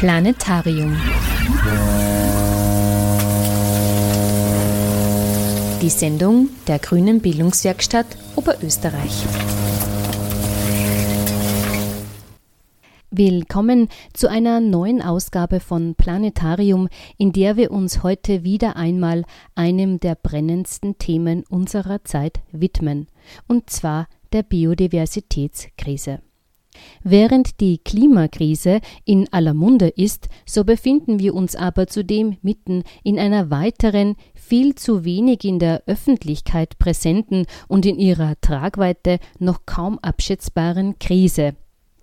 Planetarium. Die Sendung der Grünen Bildungswerkstatt Oberösterreich. Willkommen zu einer neuen Ausgabe von Planetarium, in der wir uns heute wieder einmal einem der brennendsten Themen unserer Zeit widmen, und zwar der Biodiversitätskrise. Während die Klimakrise in aller Munde ist, so befinden wir uns aber zudem mitten in einer weiteren, viel zu wenig in der Öffentlichkeit präsenten und in ihrer Tragweite noch kaum abschätzbaren Krise,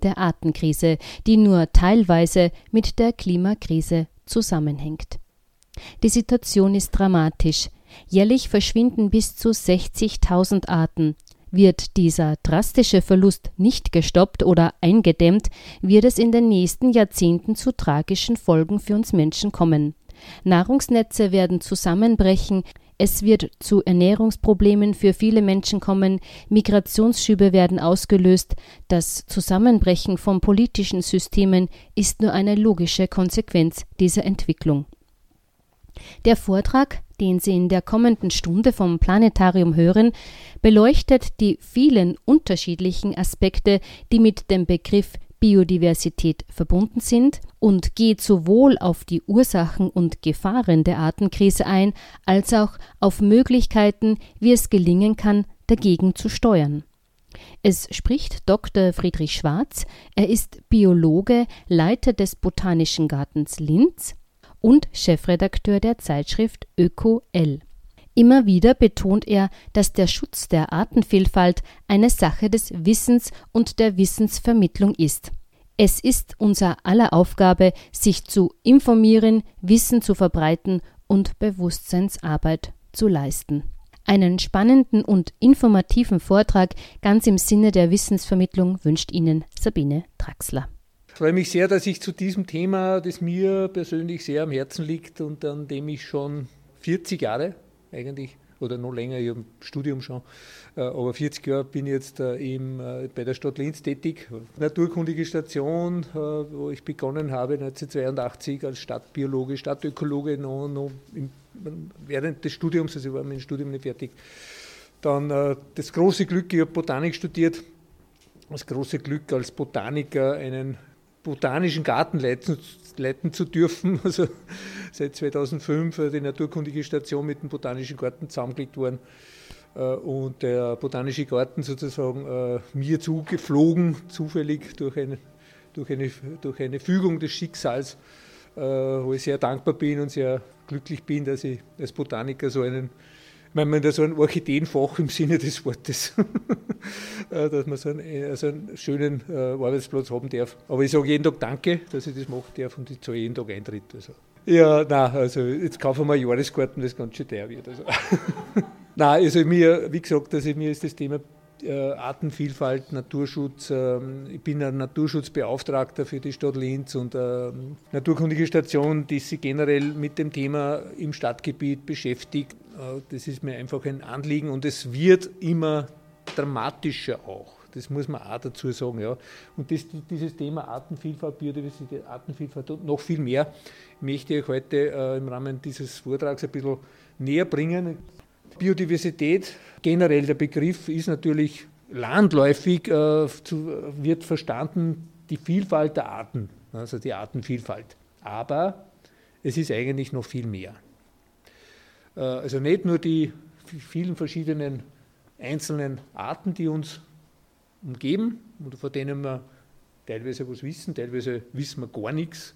der Artenkrise, die nur teilweise mit der Klimakrise zusammenhängt. Die Situation ist dramatisch. Jährlich verschwinden bis zu 60.000 Arten, wird dieser drastische Verlust nicht gestoppt oder eingedämmt, wird es in den nächsten Jahrzehnten zu tragischen Folgen für uns Menschen kommen. Nahrungsnetze werden zusammenbrechen, es wird zu Ernährungsproblemen für viele Menschen kommen, Migrationsschübe werden ausgelöst, das Zusammenbrechen von politischen Systemen ist nur eine logische Konsequenz dieser Entwicklung. Der Vortrag, den Sie in der kommenden Stunde vom Planetarium hören, beleuchtet die vielen unterschiedlichen Aspekte, die mit dem Begriff Biodiversität verbunden sind und geht sowohl auf die Ursachen und Gefahren der Artenkrise ein, als auch auf Möglichkeiten, wie es gelingen kann, dagegen zu steuern. Es spricht Dr. Friedrich Schwarz, er ist Biologe, Leiter des Botanischen Gartens Linz und Chefredakteur der Zeitschrift ÖkoL. Immer wieder betont er, dass der Schutz der Artenvielfalt eine Sache des Wissens und der Wissensvermittlung ist. Es ist unser aller Aufgabe, sich zu informieren, Wissen zu verbreiten und Bewusstseinsarbeit zu leisten. Einen spannenden und informativen Vortrag ganz im Sinne der Wissensvermittlung wünscht Ihnen Sabine Draxler. Freue mich sehr, dass ich zu diesem Thema, das mir persönlich sehr am Herzen liegt und an dem ich schon 40 Jahre eigentlich oder noch länger, ich habe ein Studium schon, äh, aber 40 Jahre bin ich jetzt äh, eben äh, bei der Stadt Linz tätig. Naturkundige Station, wo ich begonnen habe 1982 als Stadtbiologe, Stadtökologe, noch, noch im, während des Studiums, also ich war mit dem Studium nicht fertig. Dann das große Glück, ich habe Botanik studiert, das große Glück als Botaniker einen botanischen Garten leiten, leiten zu dürfen. Also seit 2005 die naturkundige Station mit dem botanischen Garten zusammengelegt worden äh, und der botanische Garten sozusagen äh, mir zugeflogen, zufällig durch eine, durch eine, durch eine Fügung des Schicksals, äh, wo ich sehr dankbar bin und sehr glücklich bin, dass ich als Botaniker so einen wenn man so ein Orchideenfach im Sinne des Wortes, äh, dass man so einen, äh, so einen schönen äh, Arbeitsplatz haben darf. Aber ich sage jeden Tag Danke, dass ich das machen darf und ich zahle jeden Tag Eintritt. Also. Ja, nein, also jetzt kaufen wir Jahreskarten, das ganz schön teuer wird. Also. nein, also mir, wie gesagt, also mir ist das Thema äh, Artenvielfalt, Naturschutz. Ähm, ich bin ein Naturschutzbeauftragter für die Stadt Linz und ähm, naturkundige Station, die sich generell mit dem Thema im Stadtgebiet beschäftigt. Äh, das ist mir einfach ein Anliegen und es wird immer dramatischer auch. Das muss man auch dazu sagen. Ja. Und das, dieses Thema Artenvielfalt, Biodiversität, Artenvielfalt und noch viel mehr möchte ich heute äh, im Rahmen dieses Vortrags ein bisschen näher bringen. Biodiversität, generell der Begriff ist natürlich landläufig, äh, wird verstanden die Vielfalt der Arten, also die Artenvielfalt. Aber es ist eigentlich noch viel mehr. Äh, also nicht nur die vielen verschiedenen einzelnen Arten, die uns umgeben oder von denen wir teilweise was wissen, teilweise wissen wir gar nichts.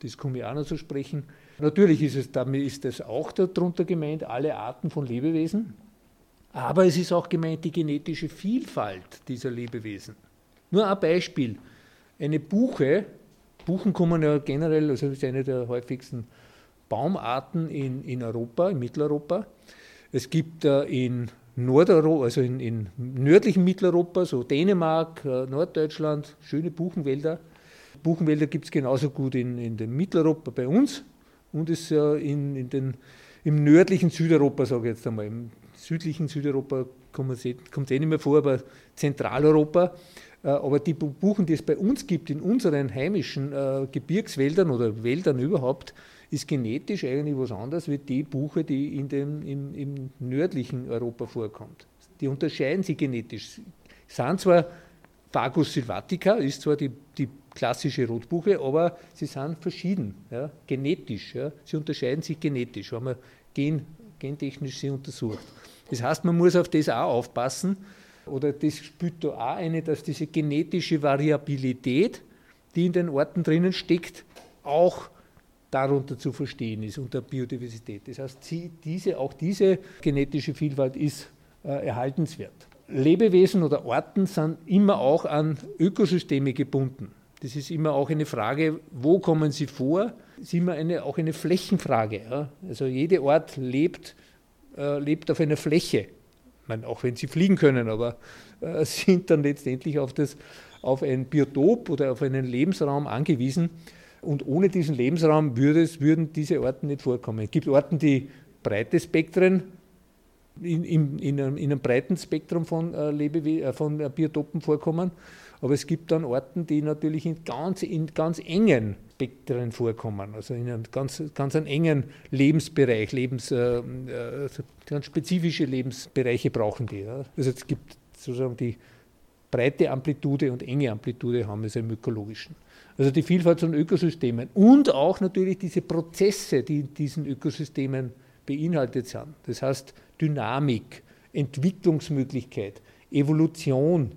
Das komme ich auch noch zu sprechen. Natürlich ist es, damit ist das auch darunter gemeint, alle Arten von Lebewesen. Aber es ist auch gemeint die genetische Vielfalt dieser Lebewesen. Nur ein Beispiel. Eine Buche, Buchen kommen ja generell, also ist eine der häufigsten Baumarten in, in Europa, in Mitteleuropa. Es gibt in Nordeuropa, also in, in nördlichen Mitteleuropa, so Dänemark, äh, Norddeutschland, schöne Buchenwälder. Buchenwälder gibt es genauso gut in, in Mitteleuropa bei uns und es äh, in, in den, im nördlichen Südeuropa, sage ich jetzt einmal. Im südlichen Südeuropa kommt es eh nicht mehr vor, aber Zentraleuropa Äh, aber die Buchen, die es bei uns gibt, in unseren heimischen äh, Gebirgswäldern oder Wäldern überhaupt, ist genetisch eigentlich was anderes wie die Buche, die in dem, im, im nördlichen Europa vorkommt. Die unterscheiden sich genetisch. Sind zwar Fagus sylvatica, ist zwar die, die klassische Rotbuche, aber sie sind verschieden, ja, genetisch. Ja. Sie unterscheiden sich genetisch, wenn man gen, gentechnisch sie untersucht. Das heißt, man muss auf das auch aufpassen, oder das spielt da auch eine, dass diese genetische Variabilität, die in den Orten drinnen steckt, auch darunter zu verstehen ist, unter Biodiversität. Das heißt, diese, auch diese genetische Vielfalt ist äh, erhaltenswert. Lebewesen oder Orten sind immer auch an Ökosysteme gebunden. Das ist immer auch eine Frage, wo kommen sie vor? Das ist immer eine, auch eine Flächenfrage. Ja? Also jeder Ort lebt, äh, lebt auf einer Fläche meine, auch wenn sie fliegen können, aber äh, sind dann letztendlich auf, das, auf ein Biotop oder auf einen Lebensraum angewiesen. Und ohne diesen Lebensraum würde es, würden diese Orten nicht vorkommen. Es gibt Orten, die breite Spektren, in, in, in, einem, in einem, breiten Spektrum von, äh, Lebewe äh, von äh, Biotopen vorkommen. Aber es gibt dann Orten, die natürlich in ganz, in ganz engen Spektren vorkommen, also in einem ganz, ganz einen engen Lebensbereich, Lebens, äh, ganz spezifische Lebensbereiche brauchen die. Ja. Also es gibt sozusagen die breite Amplitude und enge Amplitude haben wir im ökologischen. Also die Vielfalt von Ökosystemen und auch natürlich diese Prozesse, die in diesen Ökosystemen beinhaltet sind. Das heißt Dynamik, Entwicklungsmöglichkeit, Evolution,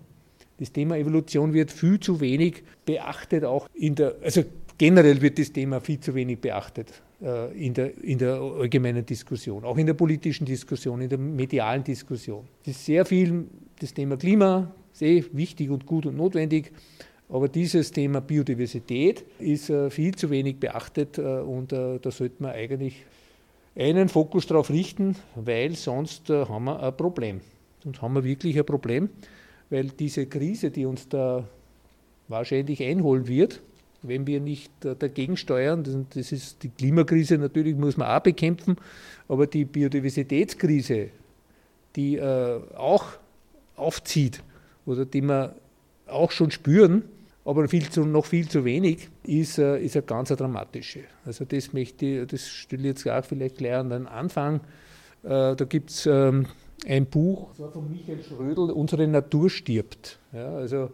das Thema Evolution wird viel zu wenig beachtet, auch in der, also generell wird das Thema viel zu wenig beachtet äh, in, der, in der allgemeinen Diskussion, auch in der politischen Diskussion, in der medialen Diskussion. Es ist sehr viel das Thema Klima, sehr wichtig und gut und notwendig, aber dieses Thema Biodiversität ist äh, viel zu wenig beachtet äh, und äh, da sollte man eigentlich einen Fokus darauf richten, weil sonst äh, haben wir ein Problem. Sonst haben wir wirklich ein Problem weil diese Krise, die uns da wahrscheinlich einholen wird, wenn wir nicht dagegen steuern, das ist die Klimakrise natürlich, muss man auch bekämpfen, aber die Biodiversitätskrise, die äh, auch aufzieht oder die wir auch schon spüren, aber viel zu, noch viel zu wenig, ist, äh, ist eine ganz dramatische. Also das möchte ich, das stelle ich jetzt auch vielleicht gleich an den Anfang. Äh, da gibt es ähm, ein Buch, das war von Michael Schrödel, Unsere Natur stirbt. Ja, also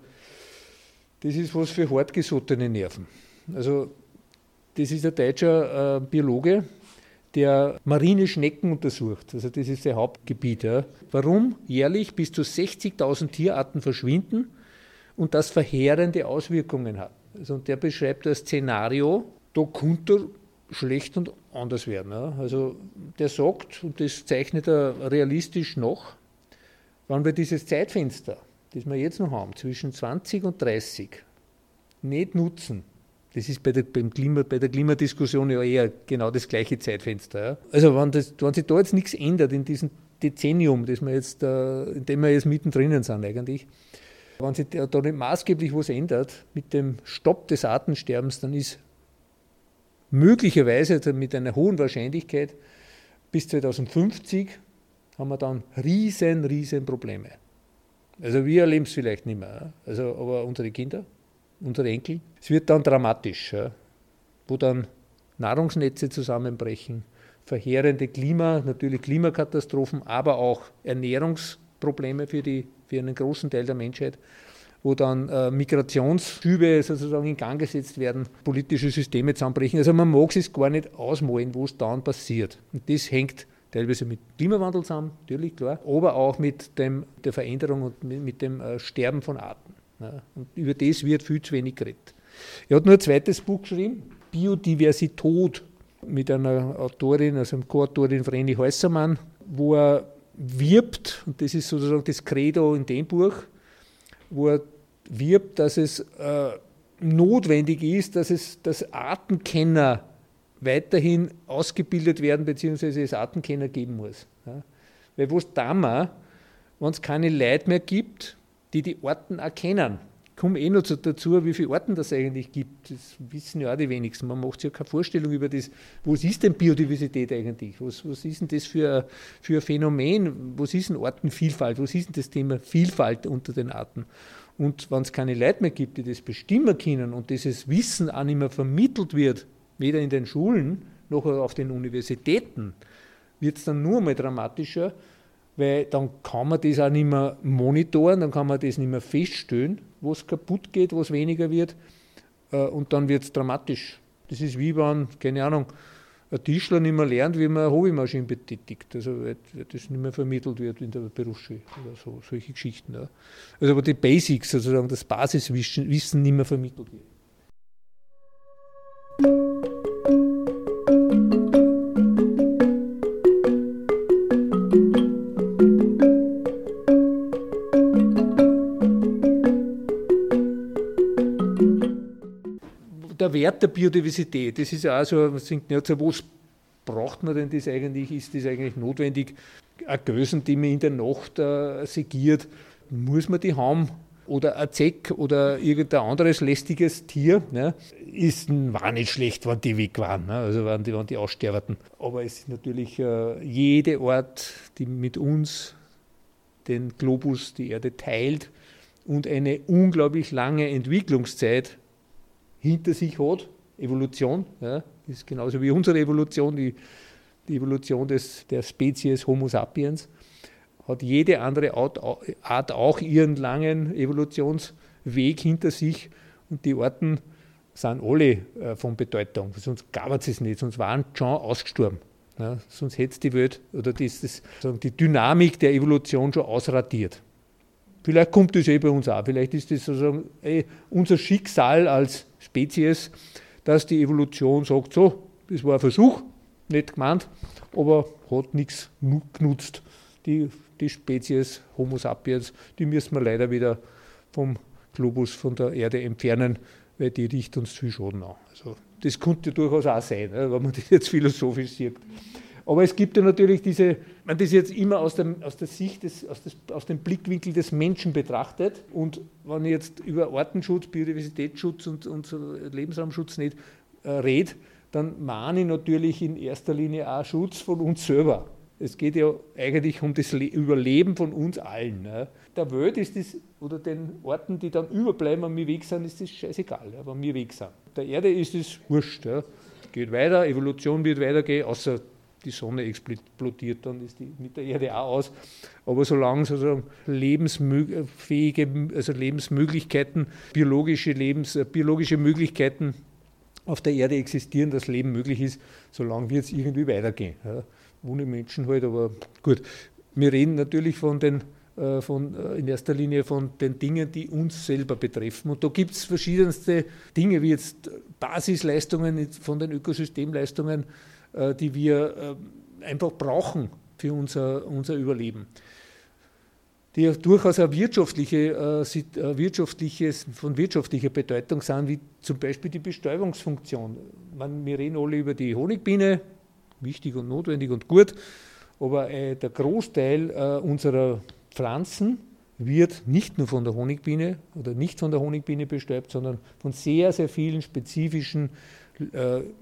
das ist was für hartgesottene Nerven. Also das ist ein deutscher äh, Biologe, der marine Schnecken untersucht. Also das ist sein Hauptgebiet. Ja. Warum jährlich bis zu 60.000 Tierarten verschwinden und das verheerende Auswirkungen hat. Also, und der beschreibt das Szenario, da könnte schlecht und anders werden. Ja. Also der sagt, und das zeichnet er realistisch noch, wenn wir dieses Zeitfenster, das wir jetzt noch haben, zwischen 20 und 30, nicht nutzen, das ist bei der, Klima, bei der Klimadiskussion ja eher genau das gleiche Zeitfenster. Ja. Also wenn, das, wenn sich da jetzt nichts ändert in diesem Dezennium, das wir jetzt, äh, in dem wir jetzt mittendrin sind eigentlich, wenn sich da nicht maßgeblich was ändert mit dem Stopp des Artensterbens, dann ist möglicherweise also mit einer hohen Wahrscheinlichkeit bis 2050 haben wir dann riesen, riesen Probleme. Also wir erleben es vielleicht nicht mehr, also, aber unsere Kinder, unsere Enkel. Es wird dann dramatisch, wo dann Nahrungsnetze zusammenbrechen, verheerende Klima, natürlich Klimakatastrophen, aber auch Ernährungsprobleme für, die, für einen großen Teil der Menschheit wo dann äh, Migrationsschübe sozusagen in Gang gesetzt werden, politische Systeme zusammenbrechen. Also man mag es gar nicht ausmalen, wo es dann passiert. Und das hängt teilweise mit Klimawandel zusammen, natürlich klar, aber auch mit dem, der Veränderung und mit, mit dem äh, Sterben von Arten. Ja. Und über das wird viel zu wenig geredet. Er hat nur ein zweites Buch geschrieben, Biodiversität, mit einer Autorin, also einer Co-Autorin Vreni Häusermann, wo er wirbt, und das ist sozusagen das Credo in dem Buch, wo er wirbt, dass es äh, notwendig ist, dass, es, dass Artenkenner weiterhin ausgebildet werden, beziehungsweise es Artenkenner geben muss. Ja. Weil was da wir, wenn es keine Leute mehr gibt, die die Arten erkennen, komme eh noch dazu, wie viele Arten das eigentlich gibt. Das wissen ja auch die wenigsten. Man macht sich ja keine Vorstellung über das, was ist denn Biodiversität eigentlich? Was, was ist denn das für, für ein Phänomen? Was ist denn Artenvielfalt? Was ist denn das Thema Vielfalt unter den Arten? Und wenn es keine Leute mehr gibt, die das bestimmen können und dieses Wissen auch nicht mehr vermittelt wird, weder in den Schulen noch auf den Universitäten, wird es dann nur mal dramatischer, weil dann kann man das auch nicht mehr monitoren, dann kann man das nicht mehr feststellen, wo es kaputt geht, wo es weniger wird äh, und dann wird es dramatisch. Das ist wie wenn, keine Ahnung, ein Tischler nicht mehr lernt, wie man eine Hobbymaschine betätigt, also weil das nicht mehr vermittelt wird in der Berufsschule oder so, solche Geschichten. Also aber die Basics, sozusagen das Basiswissen nicht mehr vermittelt wird. Wert der Biodiversität, das ist ja auch so, man denkt, ja, zu was braucht man denn das eigentlich? Ist das eigentlich notwendig? Eine Gösen, die man in der Nacht äh, segiert, muss man die haben? Oder ein Zeck oder irgendein anderes lästiges Tier, ne, ist, war nicht schlecht, wenn die weg waren, ne, also wenn die, wenn die aussterberten. Aber es ist natürlich äh, jede Art, die mit uns den Globus, die Erde teilt und eine unglaublich lange Entwicklungszeit hinter sich hat, Evolution, ja, ist genauso wie unsere Evolution, die, die Evolution des, der Spezies Homo sapiens, hat jede andere Art auch ihren langen Evolutionsweg hinter sich und die Arten sind alle äh, von Bedeutung, sonst gab es es nicht, sonst waren schon ausgestorben. Ja, sonst hätte die Welt oder das, das, die Dynamik der Evolution schon ausradiert. Vielleicht kommt das eh bei uns auch. Vielleicht ist das sozusagen eh unser Schicksal als Spezies, dass die Evolution sagt, so, das war ein Versuch, nicht gemeint, aber hat nichts genutzt. Die, die Spezies Homo sapiens, die müssen wir leider wieder vom Globus, von der Erde entfernen, weil die riecht uns viel Schaden an. Also, das könnte durchaus auch sein, wenn man das jetzt philosophisch sieht. Aber es gibt ja natürlich diese, man das jetzt immer aus, dem, aus der Sicht, des, aus, des, aus dem Blickwinkel des Menschen betrachtet. Und wenn ich jetzt über Artenschutz, Biodiversitätsschutz und, und Lebensraumschutz nicht äh, rede, dann mahne ich natürlich in erster Linie auch Schutz von uns selber. Es geht ja eigentlich um das Überleben von uns allen. Ne? Der Welt ist das, oder den Orten, die dann überbleiben, wenn wir weg sind, ist das scheißegal, ja, wenn wir weg sind. Der Erde ist es wurscht. Ja. Geht weiter, Evolution wird weitergehen, außer die Sonne explodiert, dann ist die mit der Erde auch aus. Aber solange sozusagen lebensfähige, also Lebensmöglichkeiten, biologische, Lebens, äh, biologische Möglichkeiten auf der Erde existieren, dass Leben möglich ist, solange wird es irgendwie weitergehen. Ja. Ohne Menschen halt, aber gut. Wir reden natürlich von den äh, von, äh, in erster Linie von den Dingen, die uns selber betreffen. Und da gibt es verschiedenste Dinge, wie jetzt Basisleistungen von den Ökosystemleistungen, die wir äh, einfach brauchen für unser, unser Überleben. Die durchaus auch wirtschaftliche, äh, wirtschaftliches, von wirtschaftlicher Bedeutung sind, wie zum Beispiel die Bestäubungsfunktion. Man, wir reden alle über die Honigbiene, wichtig und notwendig und gut, aber der Großteil unserer Pflanzen wird nicht nur von der Honigbiene oder nicht von der Honigbiene bestäubt, sondern von sehr, sehr vielen spezifischen äh,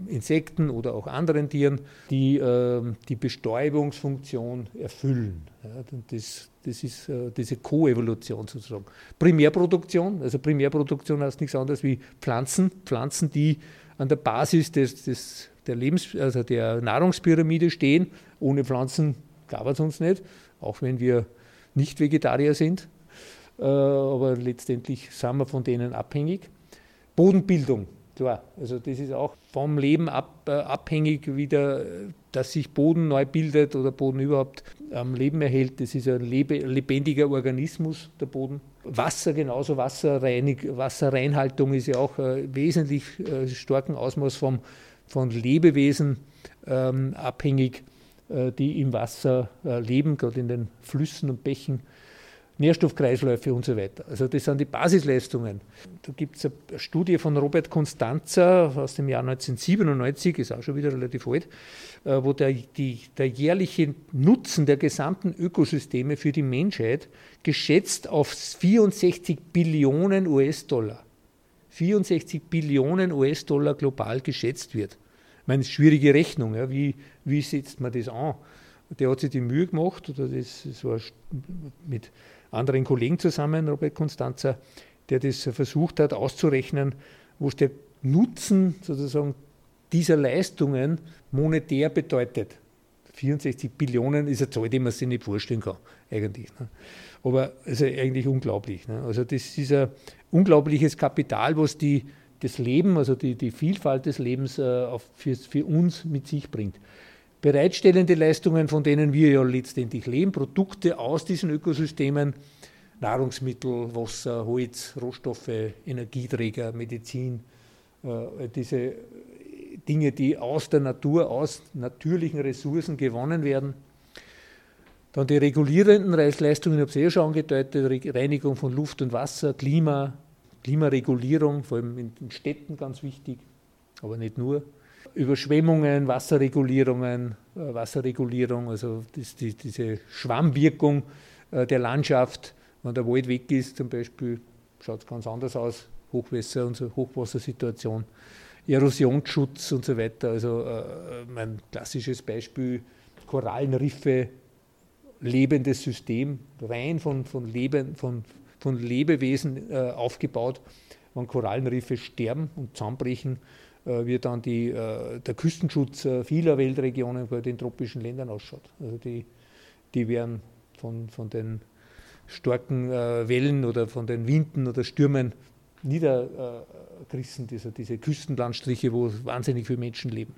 Insekten oder auch anderen Tieren, die äh, die Bestäubungsfunktion erfüllen. Ja, das, das ist äh, diese Koevolution sozusagen. Primärproduktion, also Primärproduktion heißt nichts anderes wie Pflanzen, Pflanzen, die an der Basis des, des, der, Lebens-, also der Nahrungspyramide stehen. Ohne Pflanzen gab es uns nicht, auch wenn wir nicht Vegetarier sind. Äh, aber letztendlich sind wir von denen abhängig. Bodenbildung, klar. Also das ist auch vom Leben ab, äh, abhängig wieder, dass sich Boden neu bildet oder Boden überhaupt am Leben erhält. Das ist ein lebe, lebendiger Organismus, der Boden. Wasser genauso, Wasserreinig, Wasserreinhaltung ist ja auch äh, wesentlich äh, starken Ausmaß vom, von Lebewesen ähm, abhängig, äh, die im Wasser äh, leben, gerade in den Flüssen und Bächen. Nährstoffkreisläufe und so weiter. Also das sind die Basisleistungen. Da gibt es eine Studie von Robert Constanza aus dem Jahr 1997, ist auch schon wieder relativ alt, äh, wo der, die, der jährliche Nutzen der gesamten Ökosysteme für die Menschheit geschätzt auf 64 Billionen US-Dollar. 64 Billionen US-Dollar global geschätzt wird. Ich meine, schwierige Rechnung. Ja. Wie, wie setzt man das an? Der hat sich die Mühe gemacht, oder das, das war mit anderen Kollegen zusammen, Robert Constanza, der das versucht hat auszurechnen, wo es der Nutzen sozusagen dieser Leistungen monetär bedeutet. 64 Billionen ist eine Zahl, die man sich nicht vorstellen kann, eigentlich. Ne? Aber ist eigentlich unglaublich. Ne? Also das ist ein unglaubliches Kapital, was die, das Leben, also die, die Vielfalt des Lebens äh, auf, für, für uns mit sich bringt. Bereitstellende Leistungen, von denen wir ja letztendlich leben, Produkte aus diesen Ökosystemen, Nahrungsmittel, Wasser, Holz, Rohstoffe, Energieträger, Medizin, äh, diese Dinge, die aus der Natur, aus natürlichen Ressourcen gewonnen werden. Dann die regulierenden Leistungen, ich habe es eh schon angedeutet, Reinigung von Luft und Wasser, Klima, Klimaregulierung, vor allem in den Städten ganz wichtig, aber nicht nur. Überschwemmungen, Wasserregulierungen, äh, Wasserregulierung, also das, die, diese Schwammwirkung äh, der Landschaft, wenn der Wald weg ist zum Beispiel, schaut es ganz anders aus, Hochwässer und so, Hochwassersituation. Erosionsschutz und so weiter. Also äh, mein klassisches Beispiel, Korallenriffe, lebendes System, rein von, von, Leben, von, von Lebewesen äh, aufgebaut. Wenn Korallenriffe sterben und zusammenbrechen, äh, wie dann die, äh, der Küstenschutz äh, vieler Weltregionen bei den tropischen Ländern ausschaut. Also die, die werden von, von den starken Wellen oder von den Winden oder Stürmen niedergerissen, diese, diese Küstenlandstriche, wo wahnsinnig viele Menschen leben.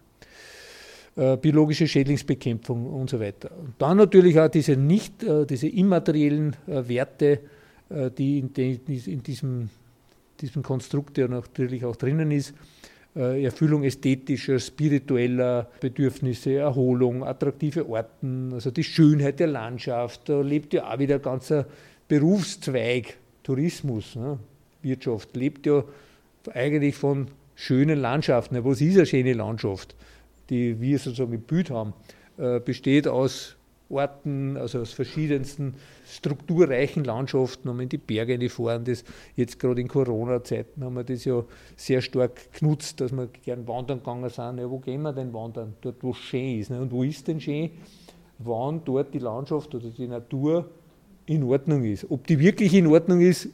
Biologische Schädlingsbekämpfung und so weiter. Und dann natürlich auch diese nicht, diese immateriellen Werte, die in, in, diesem, diesem Konstrukt ja natürlich auch drinnen ist. Äh, Erfüllung ästhetischer, spiritueller Bedürfnisse, Erholung, attraktive Orten, also die Schönheit der Landschaft. Da lebt ja auch wieder ein ganzer Berufszweig, Tourismus. Ne? Wirtschaft lebt ja eigentlich von schönen Landschaften. Was ist eine schöne Landschaft, die wir sozusagen im Bild haben? Äh, besteht aus Orten, also aus verschiedensten strukturreichen Landschaften, haben in die Berge gefahren. Das jetzt gerade in Corona-Zeiten haben wir das ja sehr stark genutzt, dass wir gern wandern gegangen sind. Ja, wo gehen wir denn wandern? Dort, wo es schön ist. Ne? Und wo ist denn schön? Wann dort die Landschaft oder die Natur in Ordnung ist. Ob die wirklich in Ordnung ist,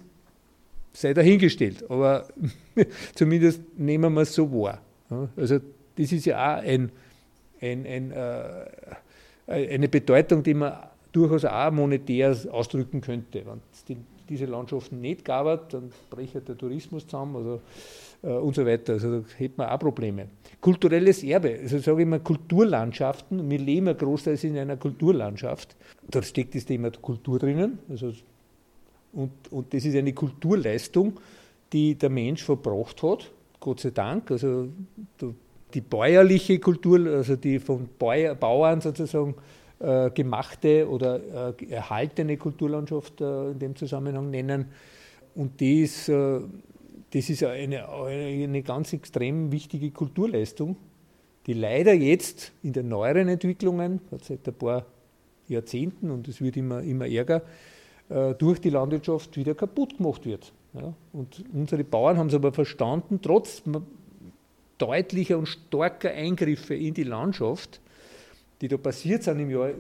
sei dahingestellt, aber zumindest nehmen wir es so wahr. Also das ist ja auch ein, ein, ein, äh, eine Bedeutung, die man durchaus auch monetär ausdrücken könnte. Wenn es die, diese Landschaften nicht gab, dann bricht der Tourismus zusammen also, äh, und so weiter. Also da hätte man auch Probleme. Kulturelles Erbe, also sage ich mal Kulturlandschaften, wir leben ja großteils in einer Kulturlandschaft. Da steckt das Thema Kultur drinnen, also und, und das ist eine Kulturleistung, die der Mensch verbracht hat, Gott sei Dank. Also die bäuerliche Kultur, also die von Bauern sozusagen äh, gemachte oder äh, erhaltene Kulturlandschaft äh, in dem Zusammenhang nennen. Und die ist, äh, das ist eine, eine ganz extrem wichtige Kulturleistung, die leider jetzt in den neueren Entwicklungen, seit ein paar Jahrzehnten, und es wird immer, immer ärger, äh, durch die Landwirtschaft wieder kaputt gemacht wird. Ja? Und unsere Bauern haben es aber verstanden, trotz deutlicher und starker Eingriffe in die Landschaft, die da passiert sind im Jahr,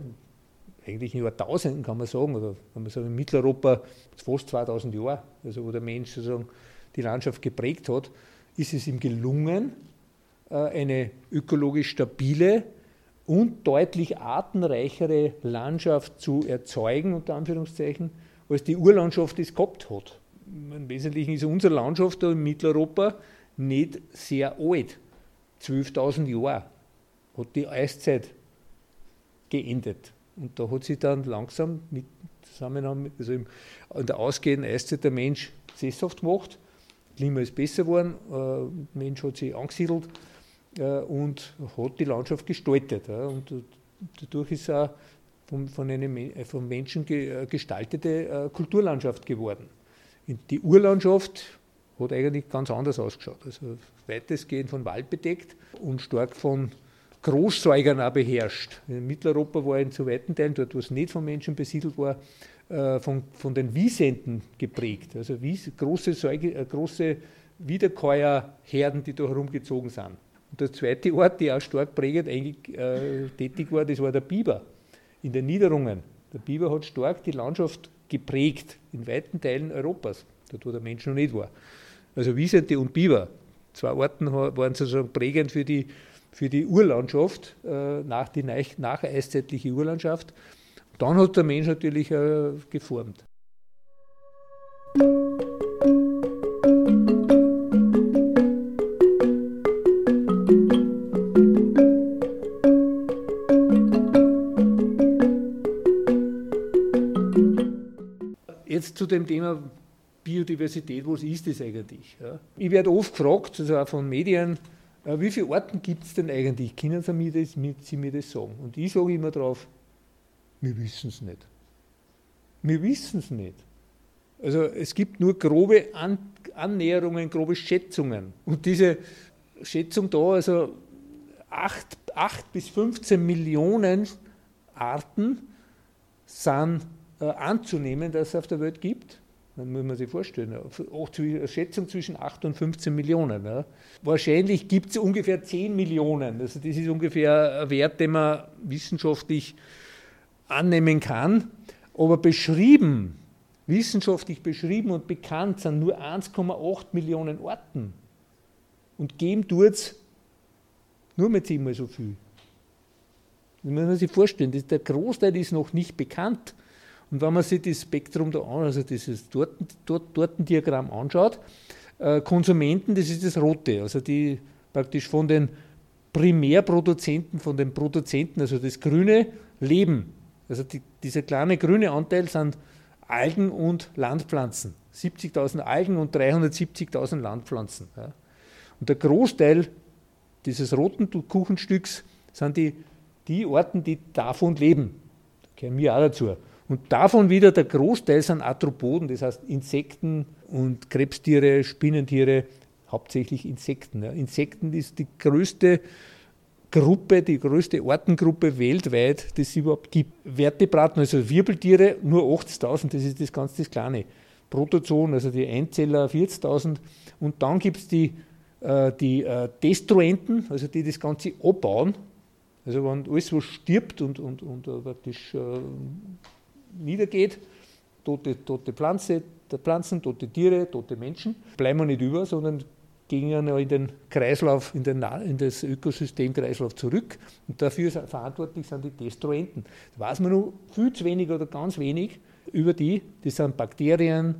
eigentlich in Jahrtausenden kann man sagen, oder kann man sagen, in Mitteleuropa fast 2000 Jahre, also wo der Mensch sozusagen die Landschaft geprägt hat, ist es ihm gelungen, äh, eine ökologisch stabile und deutlich artenreichere Landschaft zu erzeugen, unter Anführungszeichen, als die Urlandschaft es gehabt hat. Im Wesentlichen ist unsere Landschaft da in Mitteleuropa nicht sehr alt. 12.000 Jahre hat die Eiszeit geendet. Und da hat sich dann langsam mit Zusammenhang, also in der ausgehenden Eiszeit der Mensch sesshaft gemacht. Klima ist besser geworden, äh, der Mensch hat sich angesiedelt äh, und hat die Landschaft gestaltet. Und dadurch ist auch von, von einem äh, vom Menschen gestaltete Kulturlandschaft geworden. Die Urlandschaft hat eigentlich ganz anders ausgeschaut. Also weitestgehend von Wald bedeckt und stark von Großsäugern auch beherrscht. In Mitteleuropa war in zu weiten Teilen, dort wo es nicht von Menschen besiedelt war, von, von den Wiesenten geprägt. Also Wies, große, Säuge, große Wiederkäuerherden, die da herumgezogen sind. Und der zweite Ort, der auch stark prägend eigentlich äh, tätig war, das war der Biber in den Niederungen. Der Biber hat stark die Landschaft geprägt in weiten Teilen Europas, dort wo der Mensch noch nicht war. Also Wiesente und Biber, zwei Orten waren sozusagen prägend für die, für die Urlandschaft, äh, nach die nacheiszzeitliche Urlandschaft. Dann hat der Mensch natürlich äh, geformt. Jetzt zu dem Thema Biodiversität, was ist das eigentlich? Ja? Ich werde oft gefragt, also auch von Medien, äh, wie viele Arten gibt es denn eigentlich? Können Sie mir, das, Sie mir das sagen? Und ich sage immer drauf, wir wissen es nicht. Wir wissen es nicht. Also es gibt nur grobe An Annäherungen, grobe Schätzungen. Und diese Schätzung da, also 8, 8 bis 15 Millionen Arten sind äh, anzunehmen, dass es auf der Welt gibt. Muss man sich vorstellen, eine Schätzung zwischen 8 und 15 Millionen. Ja. Wahrscheinlich gibt es ungefähr 10 Millionen. Also das ist ungefähr ein Wert, den man wissenschaftlich annehmen kann. Aber beschrieben, wissenschaftlich beschrieben und bekannt sind nur 1,8 Millionen Orten. Und geben es nur mit zehnmal so viel. Das muss man sich vorstellen, der Großteil ist noch nicht bekannt. Und wenn man sich das Spektrum da an, also dieses Tortendiagramm dort, anschaut, äh, Konsumenten, das ist das Rote, also die praktisch von den Primärproduzenten, von den Produzenten, also das grüne Leben. Also die, dieser kleine grüne Anteil sind Algen und Landpflanzen. 70.000 Algen und 370.000 Landpflanzen. Ja. Und der Großteil dieses roten Kuchenstücks sind die, die Orten, die davon leben. Da gehören wir auch dazu. Und davon wieder der Großteil sind Arthropoden, das heißt Insekten und Krebstiere, Spinnentiere, hauptsächlich Insekten. Insekten ist die größte Gruppe, die größte Artengruppe weltweit, die es überhaupt gibt. Vertebraten, also Wirbeltiere, nur 80.000, das ist das ganz das Kleine. Protozoen, also die Einzeller 40.000. Und dann gibt es die, äh, die äh, Destruenten, also die das Ganze abbauen. Also wenn alles, was stirbt und, und, und äh, praktisch niedergeht, tote, tote Pflanze, Pflanzen, tote Tiere, tote Menschen, bleiben wir nicht über, sondern gehen ja in den Kreislauf, in, den, in das Ökosystemkreislauf zurück. Und dafür verantwortlich sind die Destruenten. Da weiß man nur viel zu wenig oder ganz wenig über die. Das sind Bakterien,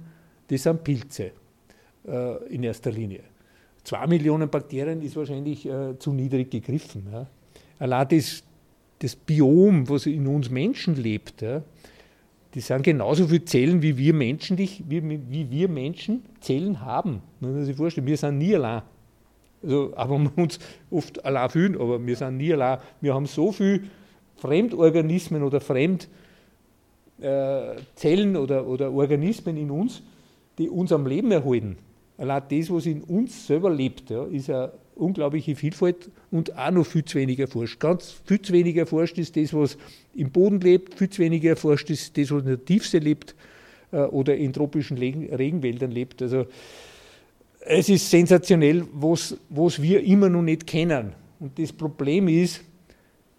das sind Pilze äh, in erster Linie. Zwei Millionen Bakterien ist wahrscheinlich äh, zu niedrig gegriffen. Ja. Allein das, das Biom, was in uns Menschen lebt, ja, die sind genauso viele Zellen, wie wir Menschen, wie, wie wir Menschen Zellen haben. Man muss sich vorstellen, wir sind nie allein. Also, aber wir uns oft allein fühlen, aber wir sind nie allein. Wir haben so viele Fremdorganismen oder Fremdzellen äh, oder, oder Organismen in uns, die uns am Leben erhalten. Allein das, was in uns selber lebt, ja, ist eine unglaubliche Vielfalt und auch noch viel zu wenig erforscht. Ganz viel zu wenig erforscht ist das, was im Boden lebt, viel zu wenig erforscht ist das, was in der Tiefsee lebt äh, oder in tropischen Regenwäldern lebt. Also es ist sensationell, was, was wir immer noch nicht kennen. Und das Problem ist,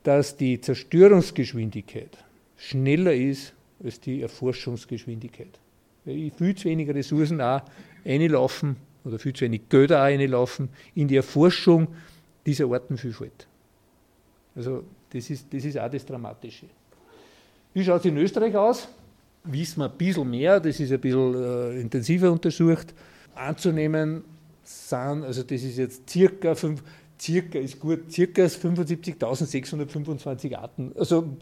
dass die Zerstörungsgeschwindigkeit schneller ist als die Erforschungsgeschwindigkeit. Weil viel zu wenig Ressourcen auch einlaufen oder viel zu wenig Gelder reinlaufen in die Erforschung dieser Artenvielfalt. Also das ist, das ist auch das Dramatische. Wie schaut es in Österreich aus? Wissen wir ein bisschen mehr, das ist ein bisschen äh, intensiver untersucht. Anzunehmen sind, also das ist jetzt circa, fünf, circa ist gut, circa 75.625 Arten. Also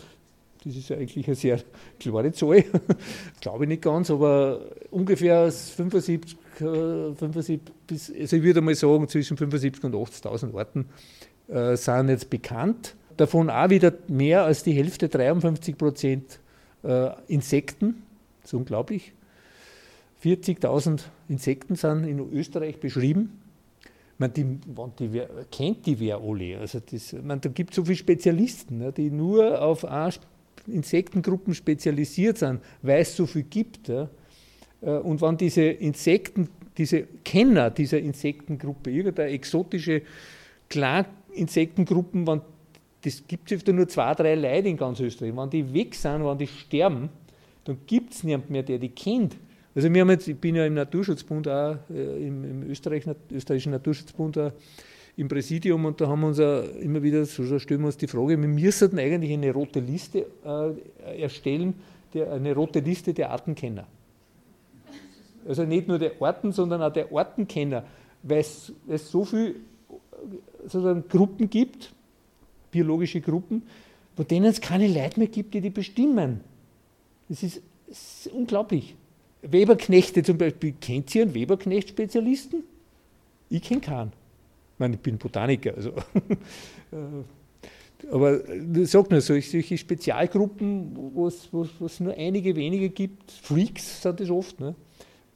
das ist eigentlich eine sehr klare Zahl, glaube ich nicht ganz, aber ungefähr 75, 75 äh, also ich würde mal sagen, zwischen 75 und 80.000 Arten äh, sind jetzt bekannt. Davon auch wieder mehr als die Hälfte, 53 Prozent äh, Insekten, das ist unglaublich. 40.000 Insekten sind in Österreich beschrieben. Man, die, die, kennt die wer alle. Also das, man, da gibt es so viele Spezialisten, ne, die nur auf Insektengruppen spezialisiert sind, weil es so viel gibt. Ja. Äh, und wenn diese Insekten, diese Kenner dieser Insektengruppe, irgendeine exotische Kleininsektengruppen, wenn, das gibt es nur zwei, drei Leute in ganz Österreich, wenn die weg sind, wenn die sterben, dann gibt es niemanden mehr, der die kennt. Also wir haben jetzt, ich bin ja im Naturschutzbund auch, äh, im, im Österreich, österreichischen Naturschutzbund auch im Präsidium und da haben wir uns immer wieder, so stellen wir uns die Frage, wir müssten eigentlich eine rote Liste äh, erstellen, der, eine rote Liste der Artenkenner. Also nicht nur der Arten, sondern auch der Artenkenner, weil es, es so viele Gruppen gibt, biologische Gruppen, von denen es keine Leute mehr gibt, die die bestimmen. Das ist, das ist unglaublich. Weberknechte zum Beispiel, kennt ihr einen Weberknecht-Spezialisten? Ich kenne keinen. Ich meine, ich bin Botaniker, also. Äh, aber sage nur, solche Spezialgruppen, wo es nur einige wenige gibt, Freaks sind das oft, ne?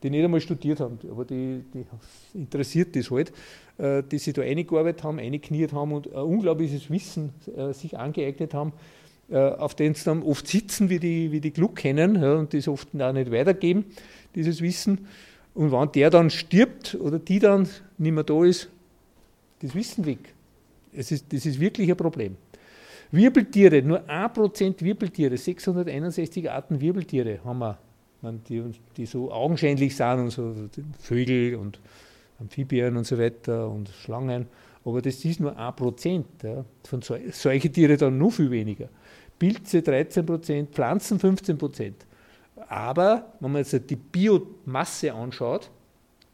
Die nicht einmal studiert haben, aber die, die interessiert das halt, äh, die sich da eingearbeitet haben, eingekniert haben und ein unglaubliches Wissen äh, sich angeeignet haben, äh, auf den sie dann oft sitzen, wie die, wie die Gluck kennen ja, und das oft auch nicht weitergeben, dieses Wissen. Und wenn der dann stirbt oder die dann nicht mehr da ist, das Wissen weg. Es ist, das ist wirklich ein Problem. Wirbeltiere, nur 1% Wirbeltiere, 661 Arten Wirbeltiere haben wir die, die so augenscheinlich sind und so Vögel und Amphibien und so weiter und Schlangen. Aber das ist nur ein Prozent. Ja. Von solchen Tiere dann noch viel weniger. Pilze 13 Prozent, Pflanzen 15 Prozent. Aber wenn man jetzt die Biomasse anschaut,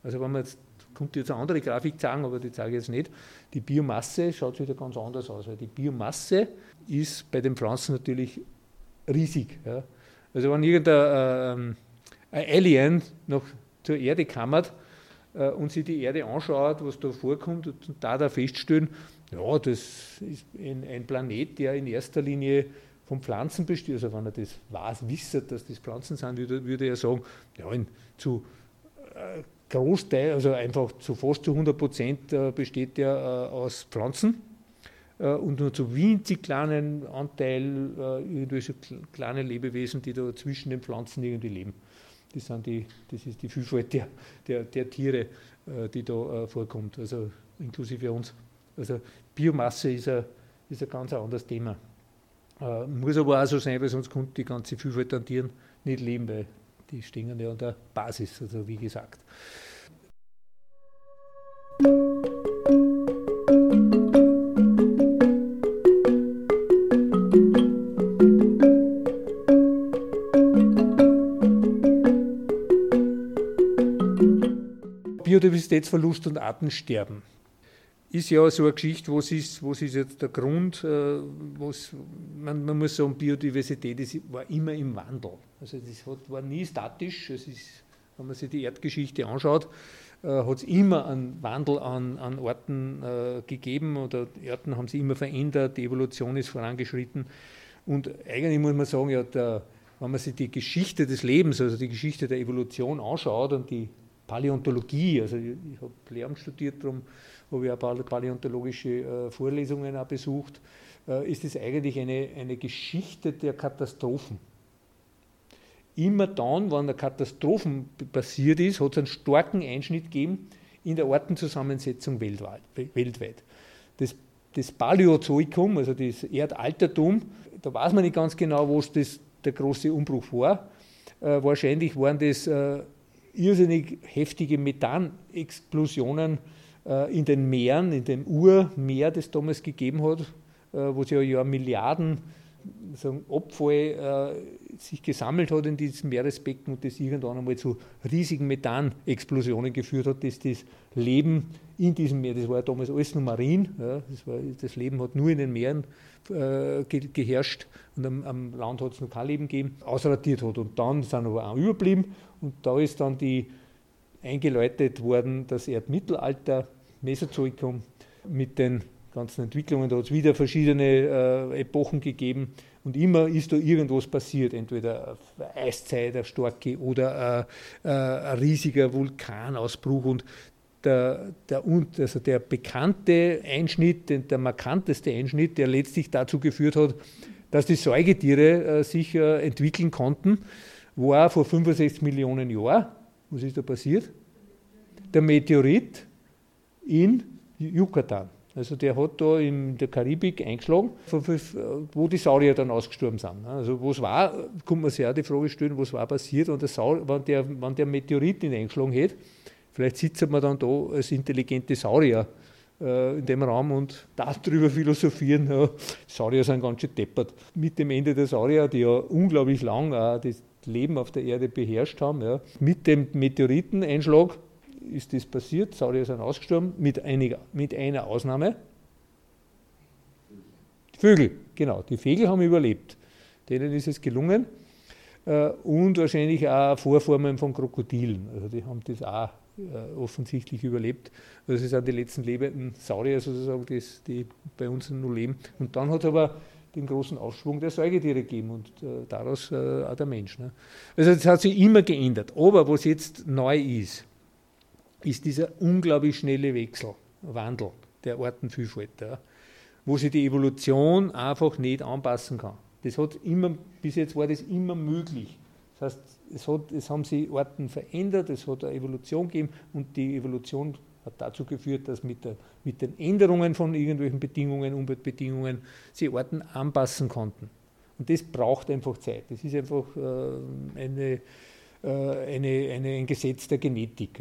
also wenn man jetzt, kommt jetzt eine andere Grafik zeigen, aber die zeige ich jetzt nicht, die Biomasse schaut wieder ganz anders aus, weil die Biomasse ist bei den Pflanzen natürlich riesig. Ja. Also wenn irgendein äh, Alien noch zur Erde kammert äh, und sich die Erde anschaut, was da vorkommt, und da da feststellen, ja, das ist ein, ein, Planet, der in erster Linie von Pflanzen besteht. Also wenn er das weiß, wisse, dass das Pflanzen sind, würde, würde er sagen, ja, in, zu äh, Großteil, also einfach zu fast zu 100 Prozent äh, besteht der äh, aus Pflanzen. Äh, und nur zu winzig kleinen Anteil äh, irgendwelche kleine Lebewesen, die da zwischen den Pflanzen irgendwie leben. Das, sind die, das ist die Vielfalt der, der, der Tiere, äh, die da vorkommt, also inklusive uns. Also Biomasse ist ein, ist ein ganz anderes Thema. muss aber auch so sein, weil sonst kommt die ganze Vielfalt an Tieren nicht leben, weil die stehen ja an der Basis, also wie gesagt. Biodiversitätsverlust und Artensterben ist ja so eine Geschichte, was ist, was ist jetzt der Grund, äh, was, man, man muss sagen, Biodiversität ist, war immer im Wandel. Also das hat, war nie statisch, es ist, wenn man sich die Erdgeschichte anschaut, äh, hat es immer einen Wandel an, an Orten äh, gegeben oder die Arten haben sich immer verändert, die Evolution ist vorangeschritten und eigentlich muss man sagen, ja, der, wenn man sich die Geschichte des Lebens, also die Geschichte der Evolution anschaut und die Paläontologie, also ich, ich habe Lehramt studiert, darum habe ich auch paläontologische äh, Vorlesungen auch besucht, äh, ist es eigentlich eine, eine Geschichte der Katastrophen. Immer dann, wenn eine Katastrophe passiert ist, hat es einen starken Einschnitt gegeben in der Artenzusammensetzung weltweit. Das, das Paläozoikum, also das Erdaltertum, da weiß man nicht ganz genau, wo der große Umbruch war. Äh, wahrscheinlich waren das äh, irrsinnig heftige Methanexplosionen äh, in den Meeren, in dem Urmeer, das damals gegeben hat, äh, wo sich ja, ja Milliarden sagen, Abfall äh, sich gesammelt hat in diesem Meeresbecken und das irgendwann einmal zu riesigen Methanexplosionen geführt hat, dass das Leben in diesem Meer, das war ja damals alles nur marin, ja, das, war, das, Leben hat nur in den Meeren äh, ge geherrscht und am, am Land hat es noch kein Leben gegeben, ausradiert hat. Und dann sind aber auch überblieben und da ist dann die eingeläutet worden, das Erdmittelalter, Mesozoikum, mit den ganzen Entwicklungen. Da hat es wieder verschiedene äh, Epochen gegeben und immer ist da irgendwas passiert, entweder eine Eiszeit, eine starke oder äh, äh, ein riesiger Vulkanausbruch. Und der, der, also der bekannte Einschnitt, der markanteste Einschnitt, der letztlich dazu geführt hat, dass die Säugetiere äh, sich äh, entwickeln konnten, war vor 65 Millionen Jahren. Was ist da passiert? Der Meteorit in Yucatan. Also der hat da in der Karibik eingeschlagen, wo die Saurier dann ausgestorben sind. Also was war, kann man sich auch die Frage stellen, was war passiert, wenn der, Saur, wenn der, wenn der Meteorit ihn eingeschlagen hätte. Vielleicht sitzt man dann da als intelligente Saurier äh, in dem Raum und darüber philosophieren. Ja, Saurier sind ganz schön deppert. Mit dem Ende der Saurier, die ja unglaublich lang auch das Leben auf der Erde beherrscht haben, ja, mit dem Meteoriteneinschlag ist das passiert, Saurier sind ausgestorben, mit, einiger, mit einer Ausnahme. Die Vögel, genau, die Vögel haben überlebt. Denen ist es gelungen. Äh, und wahrscheinlich auch Vorformen von Krokodilen. Also die haben das auch äh, offensichtlich überlebt. Also das sind die letzten lebenden Saurier sozusagen, die, die bei uns nur leben. Und dann hat es aber den großen Aufschwung der Säugetiere gegeben und äh, daraus auch der Mensch. Ne? Also das hat sich immer geändert. Aber was jetzt neu ist, ist dieser unglaublich schnelle Wechsel, Wandel der Artenvielfalt, wo sich die Evolution einfach nicht anpassen kann. Das hat immer, bis jetzt war das immer möglich. Das heißt, es, hat, es haben sich Arten verändert, es hat eine Evolution gegeben und die Evolution hat dazu geführt, dass mit, der, mit den Änderungen von irgendwelchen Bedingungen, Umweltbedingungen, sie Arten anpassen konnten. Und das braucht einfach Zeit. Das ist einfach äh, eine eine, eine, ein Gesetz der Genetik,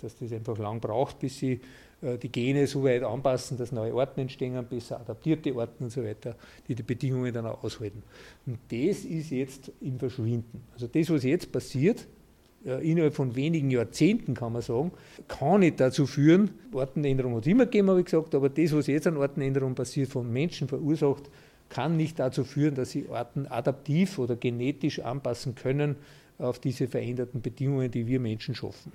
dass das einfach lang braucht, bis sie äh, die Gene so weit anpassen, dass neue Arten entstehen, besser adaptierte Arten und so weiter, die die Bedingungen dann auch aushalten. Und das ist jetzt im Verschwinden. Also das, was jetzt passiert, äh, innerhalb von wenigen Jahrzehnten kann man sagen, kann nicht dazu führen, Artenänderung hat es immer gegeben, habe ich gesagt, aber das, was jetzt an Artenänderung passiert, von Menschen verursacht, kann nicht dazu führen, dass sie Arten adaptiv oder genetisch anpassen können auf diese veränderten Bedingungen, die wir Menschen schaffen.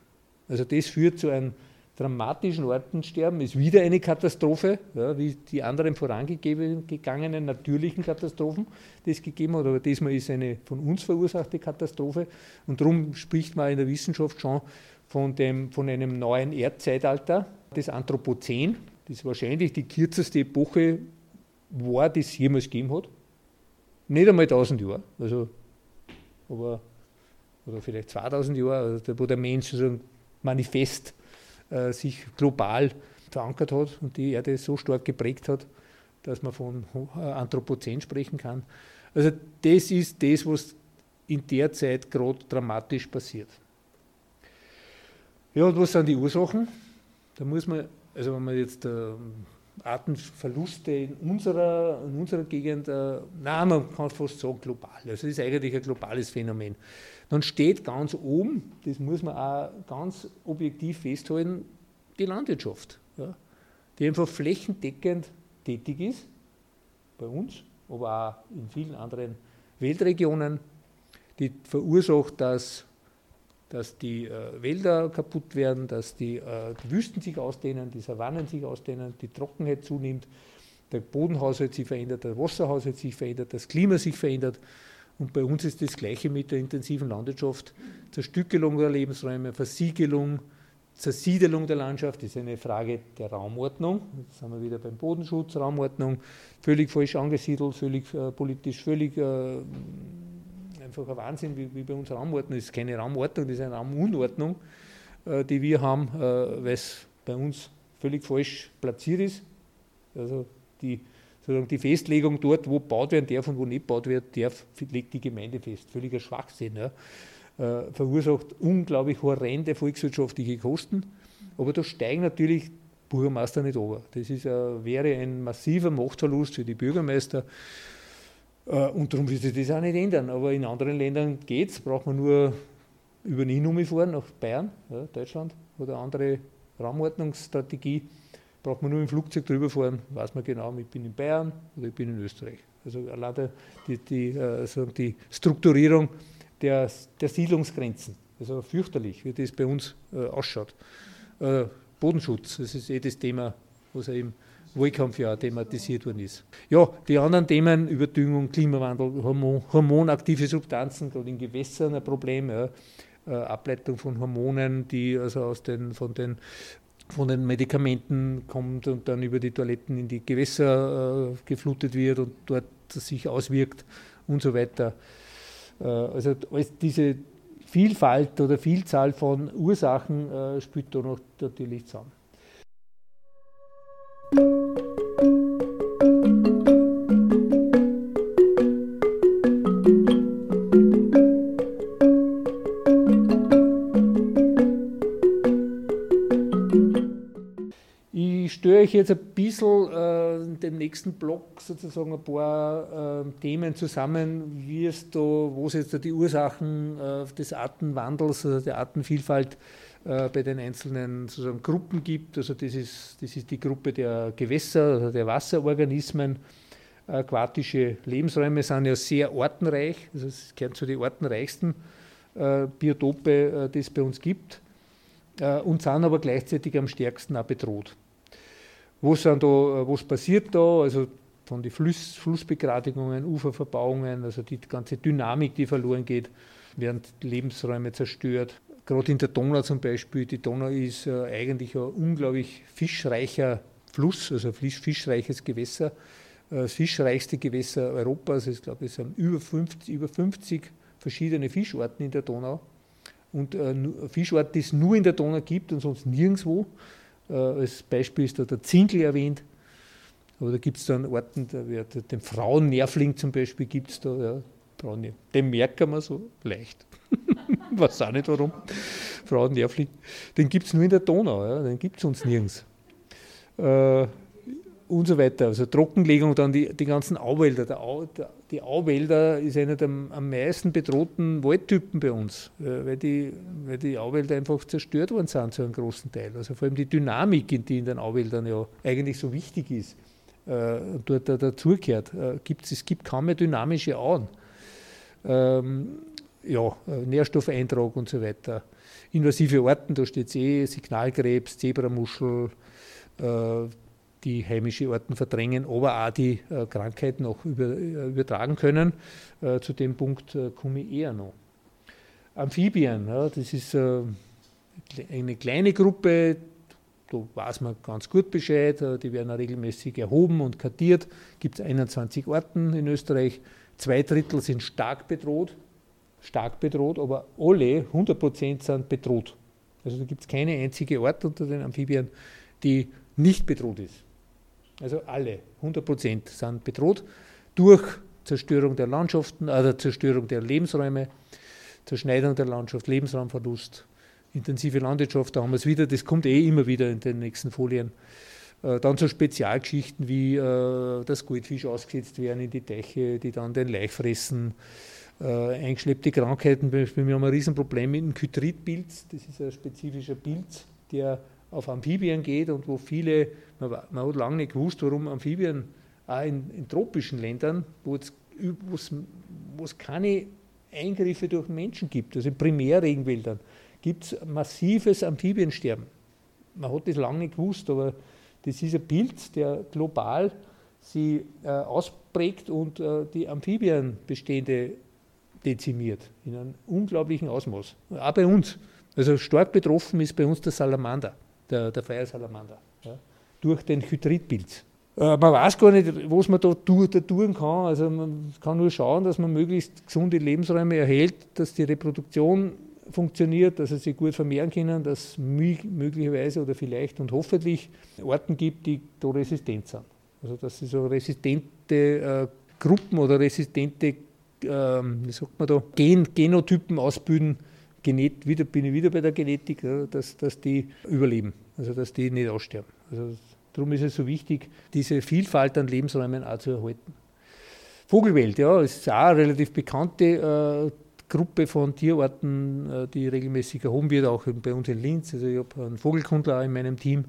Also das führt zu einem dramatischen Artensterben, ist wieder eine Katastrophe, ja, wie die anderen vorangegangenen natürlichen Katastrophen, die es gegeben hat, aber diesmal ist eine von uns verursachte Katastrophe und darum spricht man in der Wissenschaft schon von, dem, von einem neuen Erdzeitalter, das Anthropozän, das wahrscheinlich die kürzeste Epoche war, die es jemals gegeben hat. Nicht einmal 1000 Jahre, also, aber oder vielleicht 2000 Jahre, also wo der Mensch so manifest äh, sich global verankert hat und die Erde so stark geprägt hat, dass man von äh, Anthropozän sprechen kann. Also das ist das, was in der Zeit gerade dramatisch passiert. Ja, und was sind die Ursachen? Da muss man, also wenn man jetzt äh, Artenverluste in unserer, in unserer Gegend, äh, nein, man kann fast sagen global. Also es ist eigentlich ein globales Phänomen dann steht ganz oben, das muss man auch ganz objektiv festhalten, die Landwirtschaft, ja, die einfach flächendeckend tätig ist, bei uns, aber auch in vielen anderen Weltregionen, die verursacht, dass, dass die äh, Wälder kaputt werden, dass die, äh, die Wüsten sich ausdehnen, die Savannen sich ausdehnen, die Trockenheit zunimmt, der Bodenhaushalt sich verändert, der Wasserhaushalt sich verändert, das Klima sich verändert. Und bei uns ist das Gleiche mit der intensiven Landwirtschaft. Zerstückelung der Lebensräume, Versiegelung, Zersiedelung der Landschaft ist eine Frage der Raumordnung. Jetzt sind wir wieder beim Bodenschutz, Raumordnung, völlig falsch angesiedelt, völlig äh, politisch, völlig äh, einfach ein Wahnsinn, wie, wie, bei uns Raumordnung. Ist keine Raumordnung, das ist eine Raumunordnung, äh, die wir haben, äh, weil es bei uns völlig falsch platziert ist. Also die sozusagen die Festlegung dort, wo baut werden darf und wo nicht baut werden darf, legt die Gemeinde fest. Völliger Schwachsinn. Ja. Äh, verursacht unglaublich horrende volkswirtschaftliche Kosten. Aber da steigen natürlich Bürgermeister nicht over. Das ist, äh, wäre ein massiver Machtverlust für die Bürgermeister. Äh, und darum wird sich das auch nicht ändern. Aber in anderen Ländern geht es, braucht man nur über den fahren nach Bayern, ja, Deutschland, oder andere Raumordnungsstrategie braucht man nur im Flugzeug drüber fahren, weiß man genau, ich bin in Bayern oder ich bin in Österreich. Also allein die, die, also die Strukturierung der, der Siedlungsgrenzen, also fürchterlich, wie das bei uns äh, ausschaut. Äh, Bodenschutz, das ist eh das Thema, was im Wahlkampf ja thematisiert worden ist. Ja, die anderen Themen, Überdüngung, Klimawandel, Hormon, hormonaktive Substanzen, gerade in Gewässern ein Problem, ja. Äh, Ableitung von Hormonen, die also aus den, von den von den Medikamenten kommt und dann über die Toiletten in die Gewässer äh, geflutet wird und dort sich auswirkt und so weiter. Äh, also diese Vielfalt oder Vielzahl von Ursachen äh, spielt da noch natürlich zusammen. Euch jetzt ein bisschen äh, in dem nächsten Block sozusagen ein paar äh, Themen zusammen, wie es da, wo es jetzt da die Ursachen äh, des Artenwandels, also der Artenvielfalt äh, bei den einzelnen sozusagen Gruppen gibt. Also das ist, das ist die Gruppe der Gewässer, also der Wasserorganismen. Aquatische Lebensräume sind ja sehr artenreich, also es gehört zu den artenreichsten äh, Biotope, äh, die es bei uns gibt und sind aber gleichzeitig am stärksten auch bedroht. Was, sind da, äh, was passiert da? Also von den Fluss, Flussbegradigungen, Uferverbauungen, also die ganze Dynamik, die verloren geht, werden Lebensräume zerstört. Gerade in der Donau zum Beispiel, die Donau ist äh, eigentlich ein unglaublich fischreicher Fluss, also fischreiches Gewässer, äh, das fischreichste Gewässer Europas. Ich glaube, es sind über 50, über 50 verschiedene Fischarten in der Donau und äh, Fischart, die es nur in der Donau gibt und sonst nirgendwo. Äh, als Beispiel ist da der Zinkel erwähnt. Aber da gibt es dann Orten, da wird, den Frauennervling zum Beispiel gibt es da. Ja, den merken wir so leicht. Weiß auch nicht warum. Frauennervling. Den gibt es nur in der Donau, ja, den gibt es sonst nirgends. Äh, und so weiter. Also Trockenlegung, dann die, die ganzen Auwälder. Der Au, der, die Auwälder ist einer der am meisten bedrohten Waldtypen bei uns, äh, weil die, weil die Auwälder einfach zerstört worden sind zu einem großen Teil. Also vor allem die Dynamik, die in den Auwäldern ja eigentlich so wichtig ist, äh, dort dazugehört. Äh, gibt, es gibt kaum mehr dynamische Auen. Ähm, ja, äh, Nährstoffeintrag und so weiter. Invasive Arten, da steht eh, Signalkrebs, Zebramuschel, äh, die heimische Arten verdrängen, aber auch die äh, Krankheiten auch über, äh, übertragen können. Äh, zu dem Punkt äh, komme ich eher noch. Amphibien, das ist eine kleine Gruppe, da weiß man ganz gut Bescheid, die werden regelmäßig erhoben und kartiert. Gibt es 21 Arten in Österreich, zwei Drittel sind stark bedroht, stark bedroht, aber alle, 100 Prozent sind bedroht. Also da gibt es keine einzige Art unter den Amphibien, die nicht bedroht ist. Also alle, 100 Prozent sind bedroht durch Zerstörung der Landschaften, also Zerstörung der Lebensräume, Zerschneidung der Landschaft, Lebensraumverlust, intensive Landwirtschaft, da haben wir es wieder, das kommt eh immer wieder in den nächsten Folien. Äh, dann so Spezialgeschichten wie, äh, dass Goldfisch ausgesetzt werden in die Teiche, die dann den Laich fressen, eingeschleppte Krankheiten, wir haben ein Riesenproblem mit dem Kytritpilz, das ist ein spezifischer Pilz, der auf Amphibien geht und wo viele, man, man hat lange nicht gewusst, warum Amphibien auch in, in tropischen Ländern, wo es keine Eingriffe durch Menschen gibt, also in Primärregenwäldern, gibt es massives Amphibiensterben. Man hat das lange nicht gewusst, aber das ist ein Pilz, der global sie äh, ausprägt und äh, die Amphibienbestände dezimiert in einem unglaublichen Ausmaß. Auch bei uns. Also stark betroffen ist bei uns der Salamander der, der Feiersalamander, ja, durch den Hydridpilz. Äh, man weiß gar nicht, was man da, da tun kann. Also man kann nur schauen, dass man möglichst gesunde Lebensräume erhält, dass die Reproduktion funktioniert, dass sie sich gut vermehren können, dass es möglicherweise oder vielleicht und hoffentlich Orten gibt, die da resistent sind. Also dass sie so resistente äh, Gruppen oder resistente, äh, wie sagt man da, Gen Genotypen ausbilden, Genet, wieder, bin ich wieder bei der Genetik, dass, dass die überleben, also dass die nicht aussterben. Also darum ist es so wichtig, diese Vielfalt an Lebensräumen auch zu erhalten. Vogelwelt, ja, ist auch eine relativ bekannte äh, Gruppe von Tierarten, äh, die regelmäßig erhoben wird, auch bei uns in Linz. Also ich habe einen Vogelkundler in meinem Team,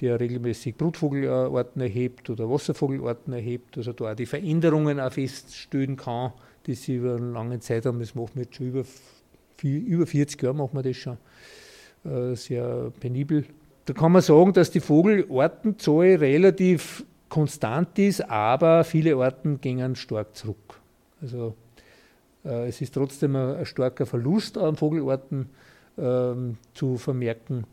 der regelmäßig Brutvogelarten erhebt oder Wasservogelarten erhebt, also da auch die Veränderungen auch feststellen kann, die sie über einen langen Zeitraum, das machen wir jetzt schon über über 40 Jahre machen wir das schon äh, sehr penibel. Da kann man sagen, dass die Vogelartenzahl relativ konstant ist, aber viele Arten gehen stark zurück. Also äh, es ist trotzdem ein, ein, starker Verlust an Vogelarten äh, zu vermerken.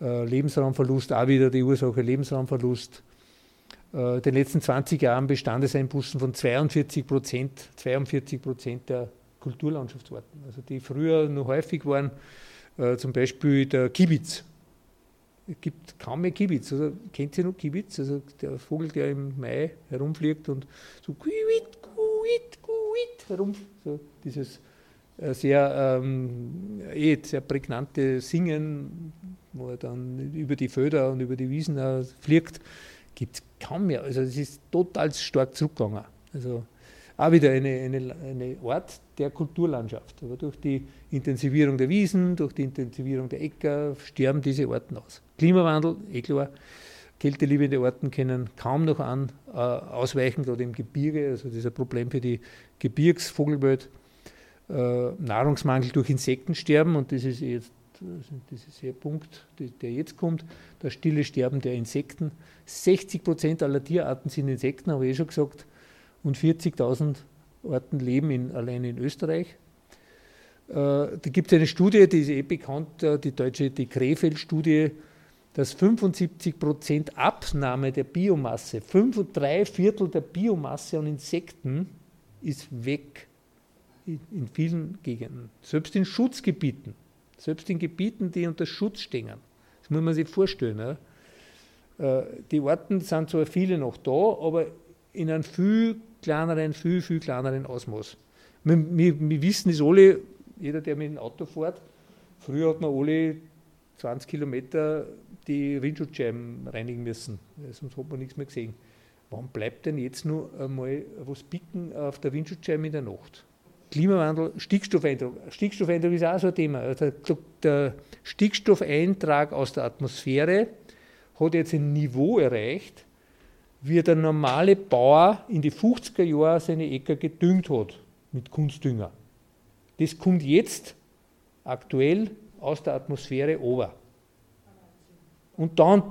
Äh, Lebensraumverlust, auch wieder die Ursache Lebensraumverlust. Äh, in den letzten 20 Jahren Bestandeseinbußen von 42 Prozent, 42 Prozent der Kulturlandschaftsarten, also die früher noch häufig waren, äh, zum Beispiel der Kibitz. Es gibt kaum mehr Kibitz. Also, kennt ihr noch Kibitz? Also der Vogel, der im Mai herumfliegt und so kuit, kuit, kuit herum, so dieses äh, sehr, ähm, eh, sehr prägnante Singen, wo er dann über die Felder und über die Wiesen fliegt, gibt es kaum mehr. Also es ist total stark zurückgegangen. Also auch wieder eine, eine, eine Art der Kulturlandschaft. Aber durch die Intensivierung der Wiesen, durch die Intensivierung der Äcker sterben diese Orten aus. Klimawandel, eh klar. Kälteliebende Orten können kaum noch an, äh, ausweichen, gerade im Gebirge, also das ist ein Problem für die Gebirgsvogelwelt. Äh, Nahrungsmangel durch Insektensterben und das ist jetzt das ist der Punkt, der jetzt kommt, das stille Sterben der Insekten. 60 Prozent aller Tierarten sind Insekten, habe ich eh schon gesagt, und 40.000 Arten leben in, allein in Österreich. Äh, da gibt es eine Studie, die ist eh bekannt, äh, die deutsche die Krefeld-Studie, dass 75 Prozent Abnahme der Biomasse, fünf und drei Viertel der Biomasse an Insekten ist weg in vielen Gegenden, selbst in Schutzgebieten, selbst in Gebieten, die unter Schutz stehen. Das muss man sich vorstellen. Ja. Äh, die Orten sind zwar viele noch da, aber in einem viel kleineren, viel, viel kleineren Ausmaß. Wir, wir, wir wissen es alle, jeder, der mit dem Auto fährt, früher hat man alle 20 Kilometer die Windschutzscheiben reinigen müssen, sonst hat man nichts mehr gesehen. Warum bleibt denn jetzt nur einmal was bicken auf der Windschutzscheibe in der Nacht? Klimawandel, Stickstoffeintrag. Stickstoffeintrag ist auch so ein Thema. Also der Stickstoffeintrag aus der Atmosphäre hat jetzt ein Niveau erreicht, wie der normale Bauer in die 50er Jahre seine Äcker gedüngt hat mit Kunstdünger. Das kommt jetzt aktuell aus der Atmosphäre over. Und dann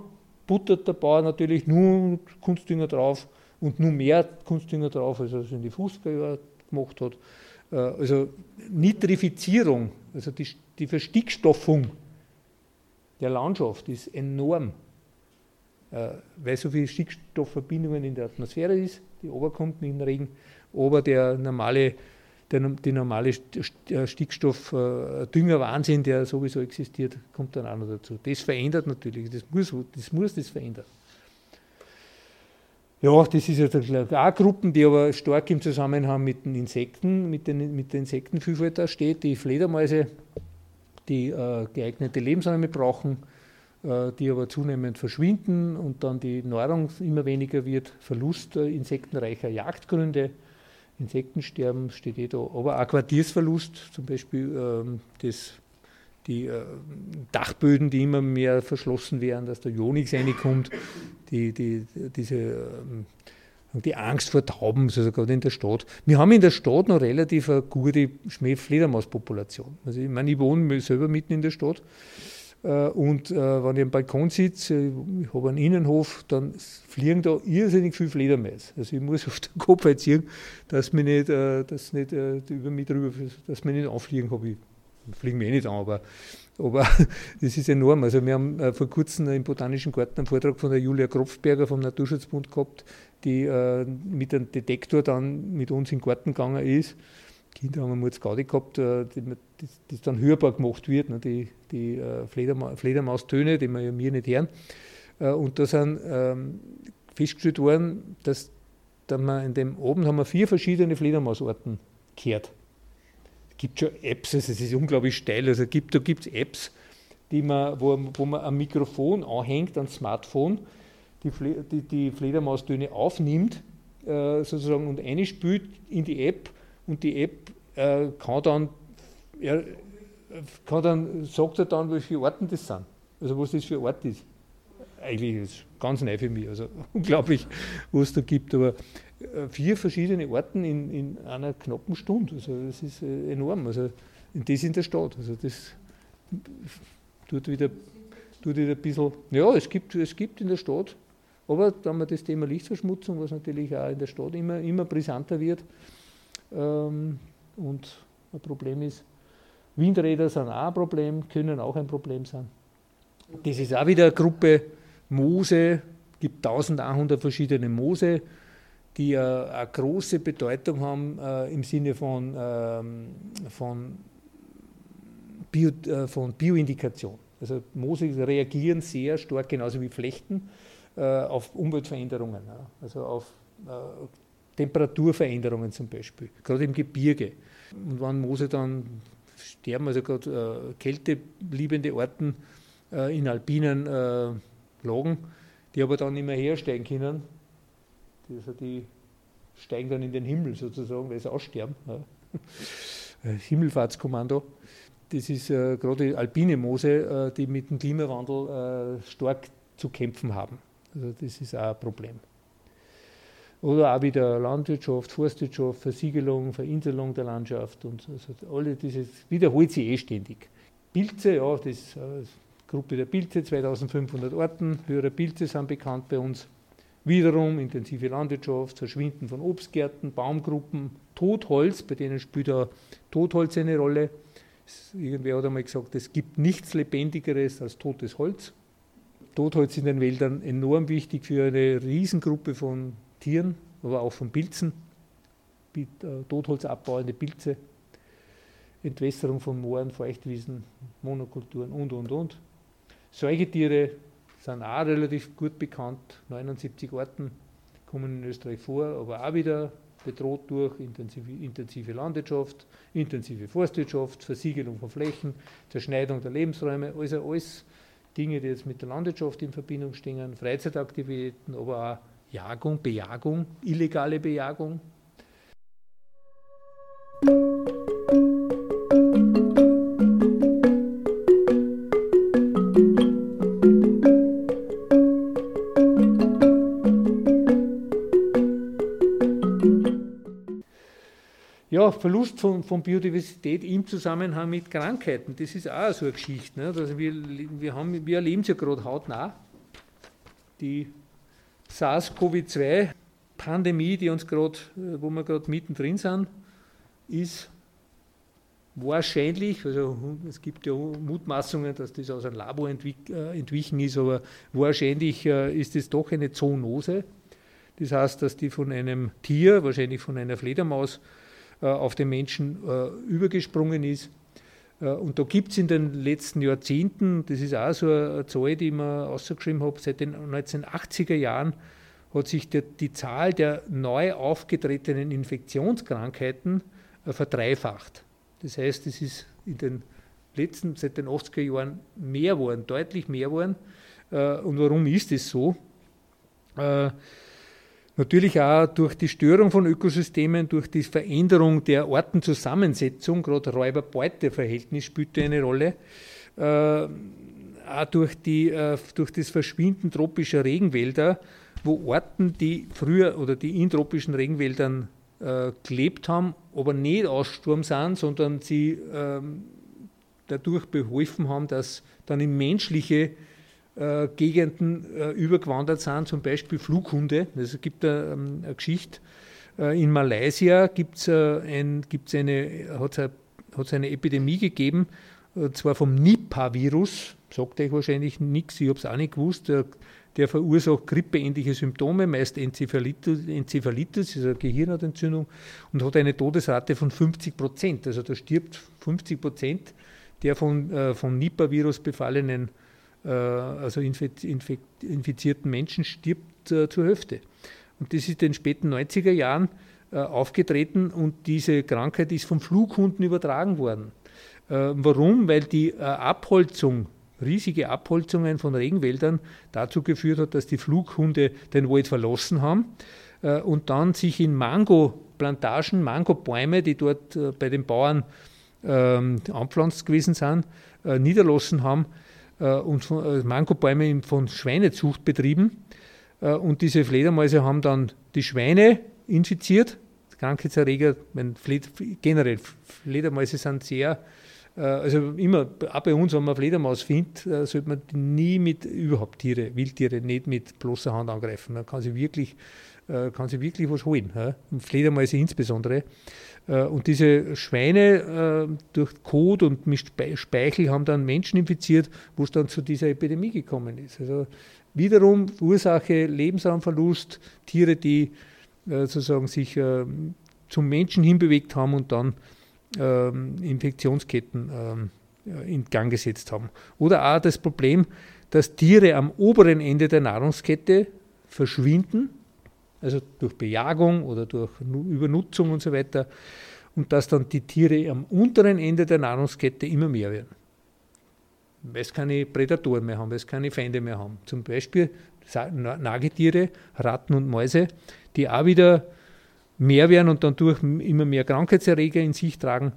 buttert der Bauer natürlich nur Kunstdünger drauf und nur mehr Kunstdünger drauf, als er es in die 50er Jahre gemacht hat. Äh, also Nitrifizierung, also die, die Verstickstoffung der Landschaft ist enorm, weil so viele Stickstoffverbindungen in der Atmosphäre ist, die oberkommt mit dem Regen, aber der normale der, die normale äh, Stickstoff-Düngerwahnsinn, der sowieso existiert, kommt dann auch noch dazu. Das verändert natürlich, das muss das, muss das verändern. Ja, das ist ja auch Gruppen, die aber stark im Zusammenhang mit den Insekten, mit, den, mit der Insektenvielfalt da steht. Die Fledermäuse, die äh, geeignete Lebensräume brauchen, äh, die aber zunehmend verschwinden und dann die Nahrung immer weniger wird, Verlust äh, insektenreicher Jagdgründe, Insektensterben steht eh da, aber auch Quartiersverlust, zum Beispiel ähm, das, die äh, Dachböden, die immer mehr verschlossen werden, dass der Jonix reinkommt, die, die, diese, ähm, die Angst vor Tauben, also gerade in der Stadt. Wir haben in der Stadt noch relativ eine gute Schmäh-Fledermauspopulation. Also ich meine, ich wohne selber mitten in der Stadt äh, und äh, wenn ich am Balkon sitze, ich habe einen Innenhof, dann fliegen da irrsinnig viele Fledermäuse. Also ich muss auf den Kopf erziehen, dass mich nicht, äh, dass nicht über mich drüber, dass mich nicht anfliegen habe. Ich fliegen mir eh nicht an, aber, aber das ist enorm. Also wir haben vor kurzem im Botanischen Garten einen Vortrag von der Julia Kropfberger vom Naturschutzbund gehabt, die mit einem Detektor dann mit uns in den Garten gegangen ist Kinder haben wir jetzt Gaudi gehabt, äh, die, das, das, dann hörbar gemacht wird, ne, die, die äh, Flederma Fledermaustöne, die wir ja mir nicht hören. Äh, und da sind ähm, festgestellt worden, dass da wir in dem oben haben wir vier verschiedene Fledermausorten gehört. Es gibt schon Apps, also es ist unglaublich steil. Also gibt, da gibt es Apps, die man, wo, wo man ein Mikrofon anhängt, ein Smartphone, die, die, die Fledermaustöne aufnimmt äh, sozusagen und einspült in die App und die App äh, kann dann, er, kann dann, sagt er dann, welche Orten das sind. Also was das für ein Ort ist. Eigentlich ist es ganz neu für mich, also unglaublich, was es da gibt. Aber äh, vier verschiedene Orten in, in einer knappen Stunde, also das ist äh, enorm. Also das in der Stadt. Also das tut wieder, tut wieder ein bisschen, ja, es gibt, es gibt in der Stadt, aber dann haben wir das Thema Lichtverschmutzung, was natürlich auch in der Stadt immer, immer brisanter wird. Ähm, und ein Problem ist, Windräder sind auch ein Problem, können auch ein Problem sein. Das ist auch wieder eine Gruppe Moose, gibt 1100 verschiedene Moose, die eine, eine große Bedeutung haben äh, im Sinne von, ähm, von, Bio, äh, von Bioindikation. Also Moose reagieren sehr stark, genauso wie Flechten, äh, auf Umweltveränderungen, also auf äh, Temperaturveränderungen zum Beispiel, gerade im Gebirge. Und wenn Moose dann sterben, also gerade äh, kälteliebende Arten äh, in alpinen äh, Lagen, die aber dann nicht mehr hersteigen können. Also die steigen dann in den Himmel sozusagen, weil sie aussterben. Ja. Himmelfahrtskommando. Das ist äh, gerade die alpine Moose, äh, die mit dem Klimawandel äh, stark zu kämpfen haben. Also das ist auch ein Problem. Oder auch wieder Landwirtschaft, Forstwirtschaft, Versiegelung, Verinselung der Landschaft und also alle dieses wiederholt sich eh ständig. Pilze, ja, das äh, Gruppe der Pilze, 2500 Orten, höhere Pilze sind bekannt bei uns. Wiederum intensive Landwirtschaft, Verschwinden von Obstgärten, Baumgruppen, Totholz, bei denen spielt auch Totholz eine Rolle. Irgendwer hat einmal gesagt, es gibt nichts Lebendigeres als totes Holz. Totholz in den Wäldern enorm wichtig für eine Riesengruppe von Tieren, aber auch von Pilzen. Äh, Totholzabbauende Pilze, Entwässerung von Mooren, Feuchtwiesen, Monokulturen und, und, und. Säugetiere sind auch relativ gut bekannt. 79 Arten kommen in Österreich vor, aber auch wieder bedroht durch intensive, intensive Landwirtschaft, intensive Forstwirtschaft, Versiegelung von Flächen, Zerschneidung der Lebensräume, also alles Dinge, die jetzt mit der Landwirtschaft in Verbindung stehen, Freizeitaktivitäten, aber auch Jagung, Bejagung, illegale Bejagung. ja, Verlust von, von, Biodiversität im Zusammenhang mit Krankheiten, das ist auch so eine Geschichte. Ne? Also wir, wir, haben, wir erleben es ja gerade hautnah. Die SARS-CoV-2-Pandemie, die uns gerade, wo wir gerade mittendrin sind, ist wahrscheinlich, also es gibt ja Mutmaßungen, dass das aus einem Labor äh, entwichen ist, aber wahrscheinlich äh, ist es doch eine Zoonose. Das heißt, dass die von einem Tier, wahrscheinlich von einer Fledermaus, äh, auf den Menschen übergesprungen ist. Äh, und da gibt es in den letzten Jahrzehnten, das ist auch so eine Zahl, die ich mir ausgeschrieben habe, seit den 1980er Jahren hat sich der, die Zahl der neu aufgetretenen Infektionskrankheiten verdreifacht. Das heißt, es ist in den letzten, seit den 80er Jahren mehr geworden, deutlich mehr geworden. Und warum ist es so? Natürlich auch durch die Störung von Ökosystemen, durch die Veränderung der Artenzusammensetzung, gerade Räuber-Beute-Verhältnis spielt eine Rolle, äh, auch durch, die, äh, durch das Verschwinden tropischer Regenwälder, wo Orten, die früher oder die in tropischen Regenwäldern äh, gelebt haben, aber nicht aussturm sind, sondern sie ähm, dadurch beholfen haben, dass dann in menschliche äh, Gegenden äh, übergewandert sind, zum Beispiel Flughunde. Es gibt eine, ähm, eine Geschichte. Äh, in Malaysia gibt's, äh, ein, gibt's eine, hat es eine Epidemie gegeben, äh, zwar vom Nipah-Virus. Sagt euch wahrscheinlich nichts, ich habe es auch nicht gewusst. Der, der verursacht grippeähnliche Symptome, meist Enzephalitis, Enzephalitis also Gehirnhautentzündung, und hat eine Todesrate von 50 Prozent. Also da stirbt 50 Prozent der von, äh, vom Nipah-Virus befallenen also infizierten Menschen stirbt äh, zur Hälfte. Und das ist in den späten 90er Jahren äh, aufgetreten und diese Krankheit ist vom Flughunden übertragen worden. Warum? Weil die Abholzung, riesige Abholzungen von Regenwäldern dazu geführt hat, dass die Flughunde den Wald verlassen haben und dann sich in Mango-Plantagen, Mangobäume, die dort bei den Bauern ähm, anpflanzt gewesen sind, niederlassen haben äh, und von, äh, Mangobäume von Schweinezucht betrieben. Äh, und diese Fledermäuse haben dann die Schweine infiziert. Krankheitserreger, mein, generell, Fledermäuse sind sehr also immer, auch bei uns, wenn man Fledermaus findet, sollte man nie mit überhaupt Tiere, Wildtiere nicht mit bloßer Hand angreifen. Man kann sie wirklich, kann sie wirklich was holen. Fledermäuse insbesondere. Äh, und diese Schweine äh, durch Kot und Speichel haben dann Menschen infiziert, wo es dann zu dieser Epidemie gekommen ist. Also wiederum Ursache Lebensraumverlust, Tiere, die äh, sozusagen sich zum Menschen hinbewegt haben und dann ähm, Infektionsketten ähm, in Gang gesetzt haben. Oder auch das Problem, dass Tiere am oberen Ende der Nahrungskette verschwinden also durch Bejagung oder durch Übernutzung und so weiter, und dass dann die Tiere am unteren Ende der Nahrungskette immer mehr werden. weil sie keine Prädatoren mehr haben, weil sie keine Feinde mehr haben. Zum Beispiel Nagetiere, Ratten und Mäuse, die auch wieder mehr werden und dann durch immer mehr Krankheitserreger in sich tragen,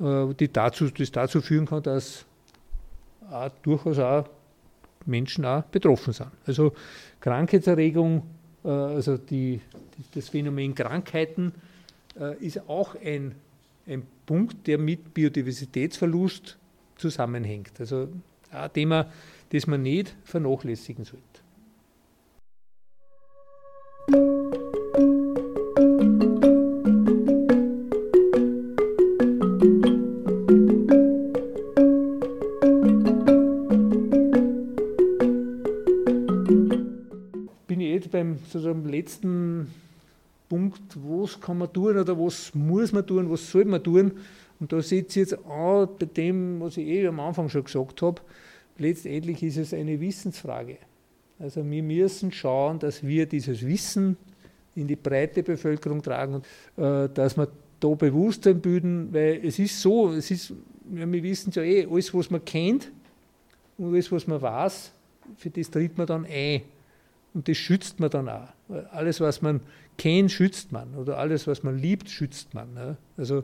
äh, die dazu, das dazu führen kann, dass auch durchaus auch Menschen auch betroffen sind. Also Krankheitserregung, also die, das Phänomen Krankheiten äh, ist auch ein, ein Punkt, der mit Biodiversitätsverlust zusammenhängt. Also ein Thema, das man nicht vernachlässigen sollte. Beim sozusagen letzten Punkt, was kann man tun oder was muss man tun, was soll man tun. Und da sitze ich jetzt an bei dem, was ich eh am Anfang schon gesagt habe. Letztendlich ist es eine Wissensfrage. Also wir müssen schauen, dass wir dieses Wissen in die breite Bevölkerung tragen, äh, dass wir da Bewusstsein bilden, weil es ist so, es ist, wir wissen ja eh, alles, was man kennt und alles, was man weiß, für das tritt man dann ein. Und das schützt man dann auch. Alles, was man kennt, schützt man. Oder alles, was man liebt, schützt man. Ne? Also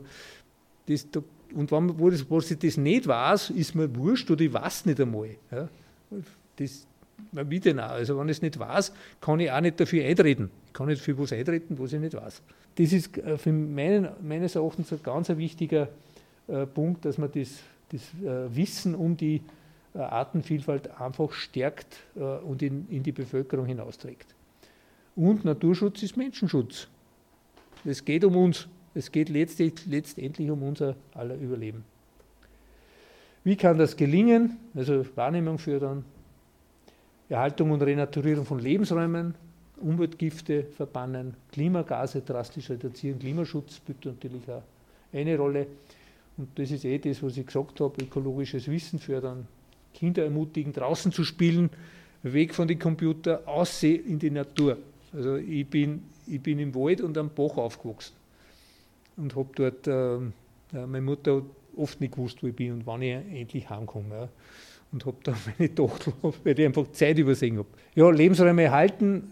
das, und wenn man, wo, das, wo ich das nicht weiß, ist mir wurscht oder ich weiß nicht einmal. Ja? Das, wie denn auch? Also wenn ich es nicht weiß, kann ich auch nicht dafür eintreten. Ich kann nicht für was eintreten, was ich nicht weiß. Das ist äh, für meinen, meines Erachtens ein ganz wichtiger äh, Punkt, dass man das, das äh, Wissen um die Artenvielfalt einfach stärkt äh, und in, in die Bevölkerung hinausträgt. Und Naturschutz ist Menschenschutz. Es geht um uns. Es geht letztendlich, letztendlich um unser aller Überleben. Wie kann das gelingen? Also Wahrnehmung fördern, Erhaltung und Renaturierung von Lebensräumen, Umweltgifte verbannen, Klimagase drastisch reduzieren, Klimaschutz spielt natürlich auch eine Rolle. Und das ist eh das, was ich gesagt habe, ökologisches Wissen fördern, Kinder ermutigen, draußen zu spielen, weg von den Computern, aussehen in die Natur. Also ich bin, ich bin im Wald und am Bach aufgewachsen und habe dort, äh, meine Mutter hat oft nicht gewusst, wo ich bin und wann ich endlich heimkomme. Ja und habe da meine Tochter, weil ich einfach Zeit übersehen habe. Ja, Lebensräume erhalten,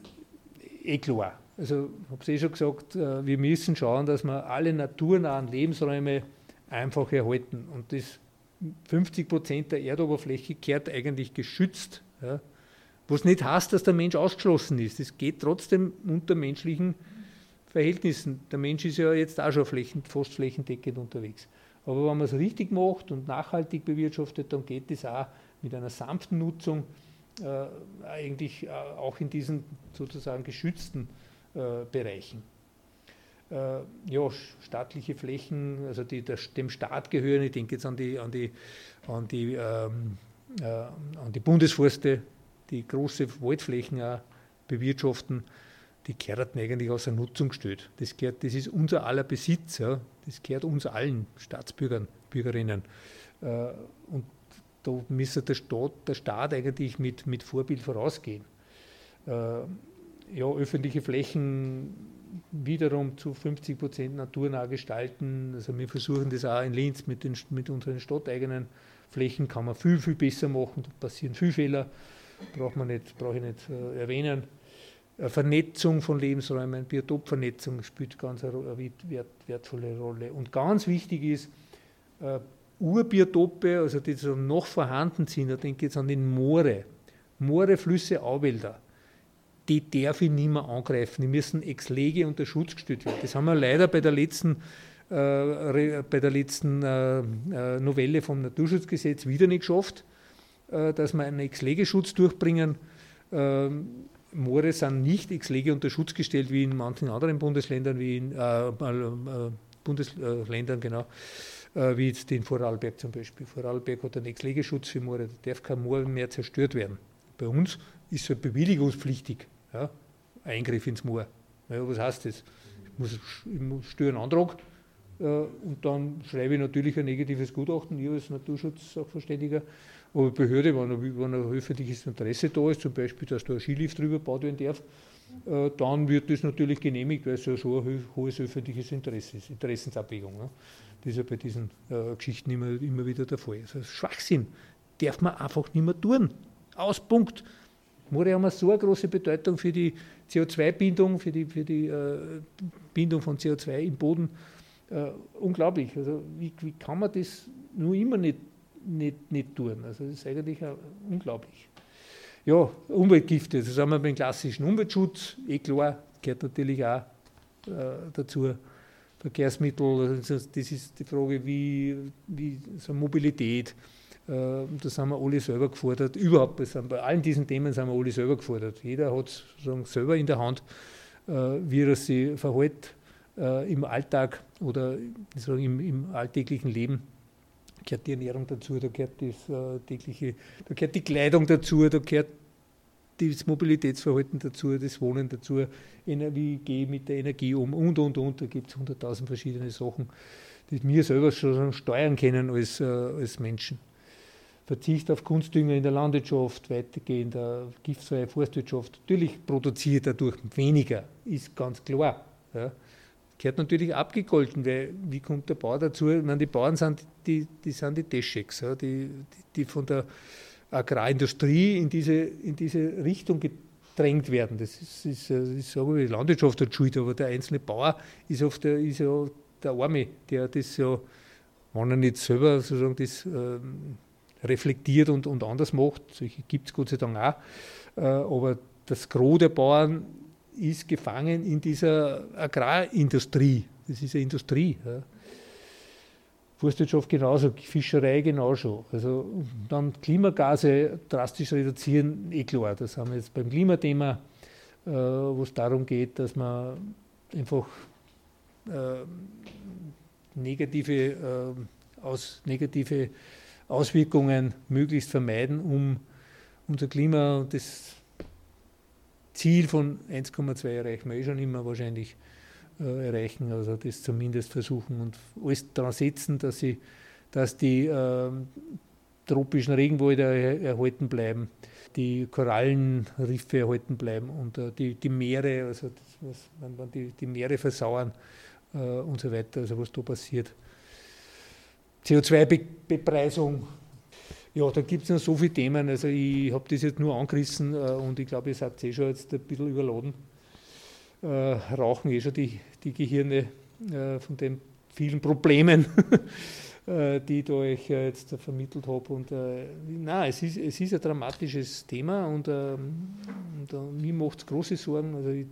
eh klar. Also ich habe es eh schon gesagt, äh, wir müssen schauen, dass wir alle naturnahen Lebensräume einfach erhalten. Und das 50 Prozent der Erdoberfläche kehrt eigentlich geschützt. Ja. Was nicht heißt, dass der Mensch ausgeschlossen ist. Es geht trotzdem unter menschlichen Verhältnissen. Der Mensch ist ja jetzt auch schon flächen, fast flächendeckend unterwegs. Aber wenn man es richtig macht und nachhaltig bewirtschaftet, dann geht es auch mit einer sanften Nutzung äh, eigentlich äh, auch in diesen sozusagen geschützten äh, Bereichen. Äh, ja, staatliche Flächen, also die der, dem Staat gehören, ich denke jetzt an die, an die, an die, ähm, äh, an die Bundesforste, die große Waldflächen auch bewirtschaften, die gehören eigentlich aus der Nutzung gestellt. Das, gehört, das ist unser aller Besitz, ja. das gehört uns allen Staatsbürgern, Bürgerinnen. Äh, und da müsste der Staat, der Staat eigentlich mit, mit Vorbild vorausgehen. Äh, ja, öffentliche Flächen wiederum zu 50 Prozent naturnah gestalten. Also wir versuchen das auch in Linz mit, den, mit unseren stadteigenen Flächen, kann man viel, viel besser machen. Da passieren viele Fehler, braucht man nicht, brauche ich nicht äh, erwähnen. Äh, Vernetzung von Lebensräumen, Biotopvernetzung spielt ganz eine wert, wertvolle Rolle. Und ganz wichtig ist, äh, Urbiotope, also die so noch vorhanden sind, da denke ich jetzt an den Moore, Moore, Flüsse, Auwälder, die darf ich nicht mehr angreifen. Die müssen ex lege unter Schutz gestellt werden. Das haben wir leider bei der letzten, äh, bei der letzten äh, äh, Novelle vom Naturschutzgesetz wieder nicht geschafft, äh, dass wir einen ex lege Schutz durchbringen. Ähm, Moore sind nicht ex lege unter Schutz gestellt wie in manchen anderen Bundesländern, wie in äh, äh, Bundesländern, genau wie jetzt in Vorarlberg zum Beispiel. Vorarlberg hat einen Ex-Legeschutz für Moore, da darf kein Moor mehr zerstört werden. Bei uns ist es halt bewilligungspflichtig, ja, Eingriff ins Moor. Ja, was heißt das? Ich muss, ich muss stören Antrag äh, und dann schreibe ich natürlich ein negatives Gutachten, ich als Naturschutz-Sachverständiger. Aber Behörde, wenn, wenn ein öffentliches Interesse da ist, zum Beispiel, dass da ein Skilift drüber gebaut werden darf, äh, dann wird das natürlich genehmigt, weil es ja schon ein hohes öffentliches Interesse ist, Interessensabwägung. Ne? Das ist ja bei diesen äh, Geschichten immer, immer wieder der Fall. Also Schwachsinn. darf man einfach nicht mehr tun. Aus, Punkt. Moore haben so eine große Bedeutung für die CO2-Bindung, für die, für die äh, Bindung von CO2 im Boden. Äh, unglaublich. Also wie, wie kann man das nur immer nicht, nicht, nicht tun? Also das ist eigentlich unglaublich. Ja, Umweltgifte, das haben wir beim klassischen Umweltschutz, eh klar, gehört natürlich auch äh, dazu. Verkehrsmittel, also das ist die Frage, wie, wie so Mobilität, äh, da sind wir alle selber gefordert. Überhaupt, bei allen diesen Themen sind wir alle selber gefordert. Jeder hat sozusagen selber in der Hand, äh, wie er sich verhält äh, im Alltag oder im, im alltäglichen Leben gehört die Ernährung dazu, da gehört das äh, tägliche, da gehört die Kleidung dazu, da gehört das Mobilitätsverhalten dazu, das Wohnen dazu, wie gehe ich mit der Energie um und, und, und. Da gibt es hunderttausend verschiedene Sachen, die wir selber schon steuern können als, als Menschen. Verzicht auf Kunstdünger in der Landwirtschaft, weitergehend giftfreie Forstwirtschaft. Natürlich produziert dadurch weniger, ist ganz klar. Ja gehört natürlich abgegolten, weil wie kommt der Bauer dazu? Ich meine, die Bauern sind die, die, sind die Descheks, ja, die, die, von der Agrarindustrie in diese, in diese Richtung gedrängt werden. Das ist, ist, ist sage die Landwirtschaft hat schuld, aber der einzelne Bauer ist oft der, ist ja der Arme, der das ja, wenn er nicht selber sozusagen das ähm, reflektiert und, und anders macht, solche gibt es Gott sei Dank auch, äh, aber das Gros der Bauern ist gefangen in dieser Agrarindustrie. Das ist eine Industrie. Ja. Forstwirtschaft genauso, Fischerei genauso. Also dann Klimagase drastisch reduzieren, eh klar. Das haben wir jetzt beim Klimathema, äh, wo es darum geht, dass man einfach äh, negative, äh, aus, negative Auswirkungen möglichst vermeiden, um unser Klima, das Ziel von 1,2 erreichen wir eh schon immer wahrscheinlich äh, erreichen, also das zumindest versuchen und alles daran setzen, dass, sie, dass die äh, tropischen Regenwälder erhalten bleiben, die Korallenriffe erhalten bleiben und äh, die, die Meere, also das, was, wenn man die, die Meere versauern äh, und so weiter, also was da passiert. CO2-Bepreisung ja, da gibt es noch so viele Themen. Also ich habe das jetzt nur angerissen äh, und ich glaube, ihr seid eh schon jetzt ein bisschen überladen. Äh, rauchen eh schon die, die Gehirne äh, von den vielen Problemen, äh, die ich euch äh, jetzt vermittelt habe. Und äh, nein, es ist, es ist ein dramatisches Thema und, ähm, und mir macht es große Sorgen. Also ich,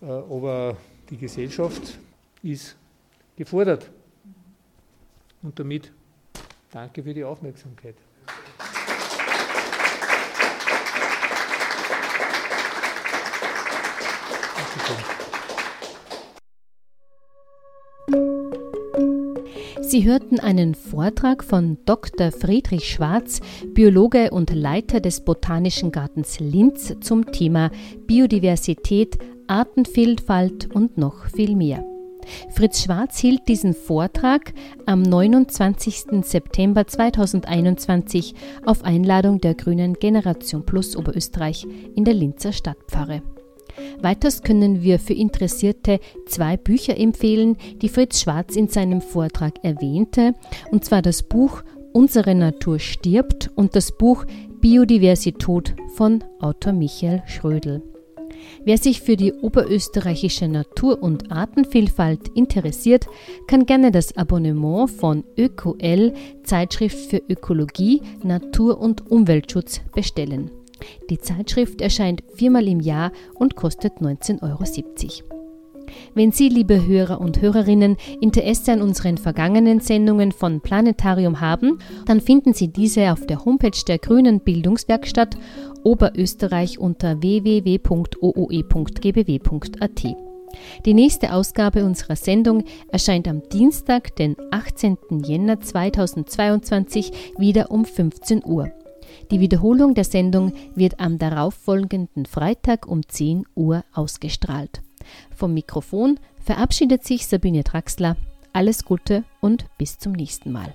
aber die Gesellschaft ist gefordert. Und damit danke für die Aufmerksamkeit. Sie hörten einen Vortrag von Dr. Friedrich Schwarz, Biologe und Leiter des Botanischen Gartens Linz zum Thema Biodiversität, Artenvielfalt und noch viel mehr. Fritz Schwarz hielt diesen Vortrag am 29. September 2021 auf Einladung der Grünen Generation Plus Oberösterreich in der Linzer Stadtpfarre. Weiters können wir für Interessierte zwei Bücher empfehlen, die Fritz Schwarz in seinem Vortrag erwähnte, und zwar das Buch Unsere Natur stirbt und das Buch Biodiversität von Autor Michael Schrödel. Wer sich für die oberösterreichische Natur- und Artenvielfalt interessiert, kann gerne das Abonnement von ÖkoL, Zeitschrift für Ökologie, Natur- und Umweltschutz, bestellen. Die Zeitschrift erscheint viermal im Jahr und kostet 19,70 Euro. Wenn Sie, liebe Hörer und Hörerinnen, Interesse an unseren vergangenen Sendungen von Planetarium haben, dann finden Sie diese auf der Homepage der Grünen Bildungswerkstatt Oberösterreich unter www.ooe.gbw.at. Die nächste Ausgabe unserer Sendung erscheint am Dienstag, den 18. Jänner 2022, wieder um 15 Uhr. Die Wiederholung der Sendung wird am darauffolgenden Freitag um 10 Uhr ausgestrahlt. Vom Mikrofon verabschiedet sich Sabine Draxler. Alles Gute und bis zum nächsten Mal.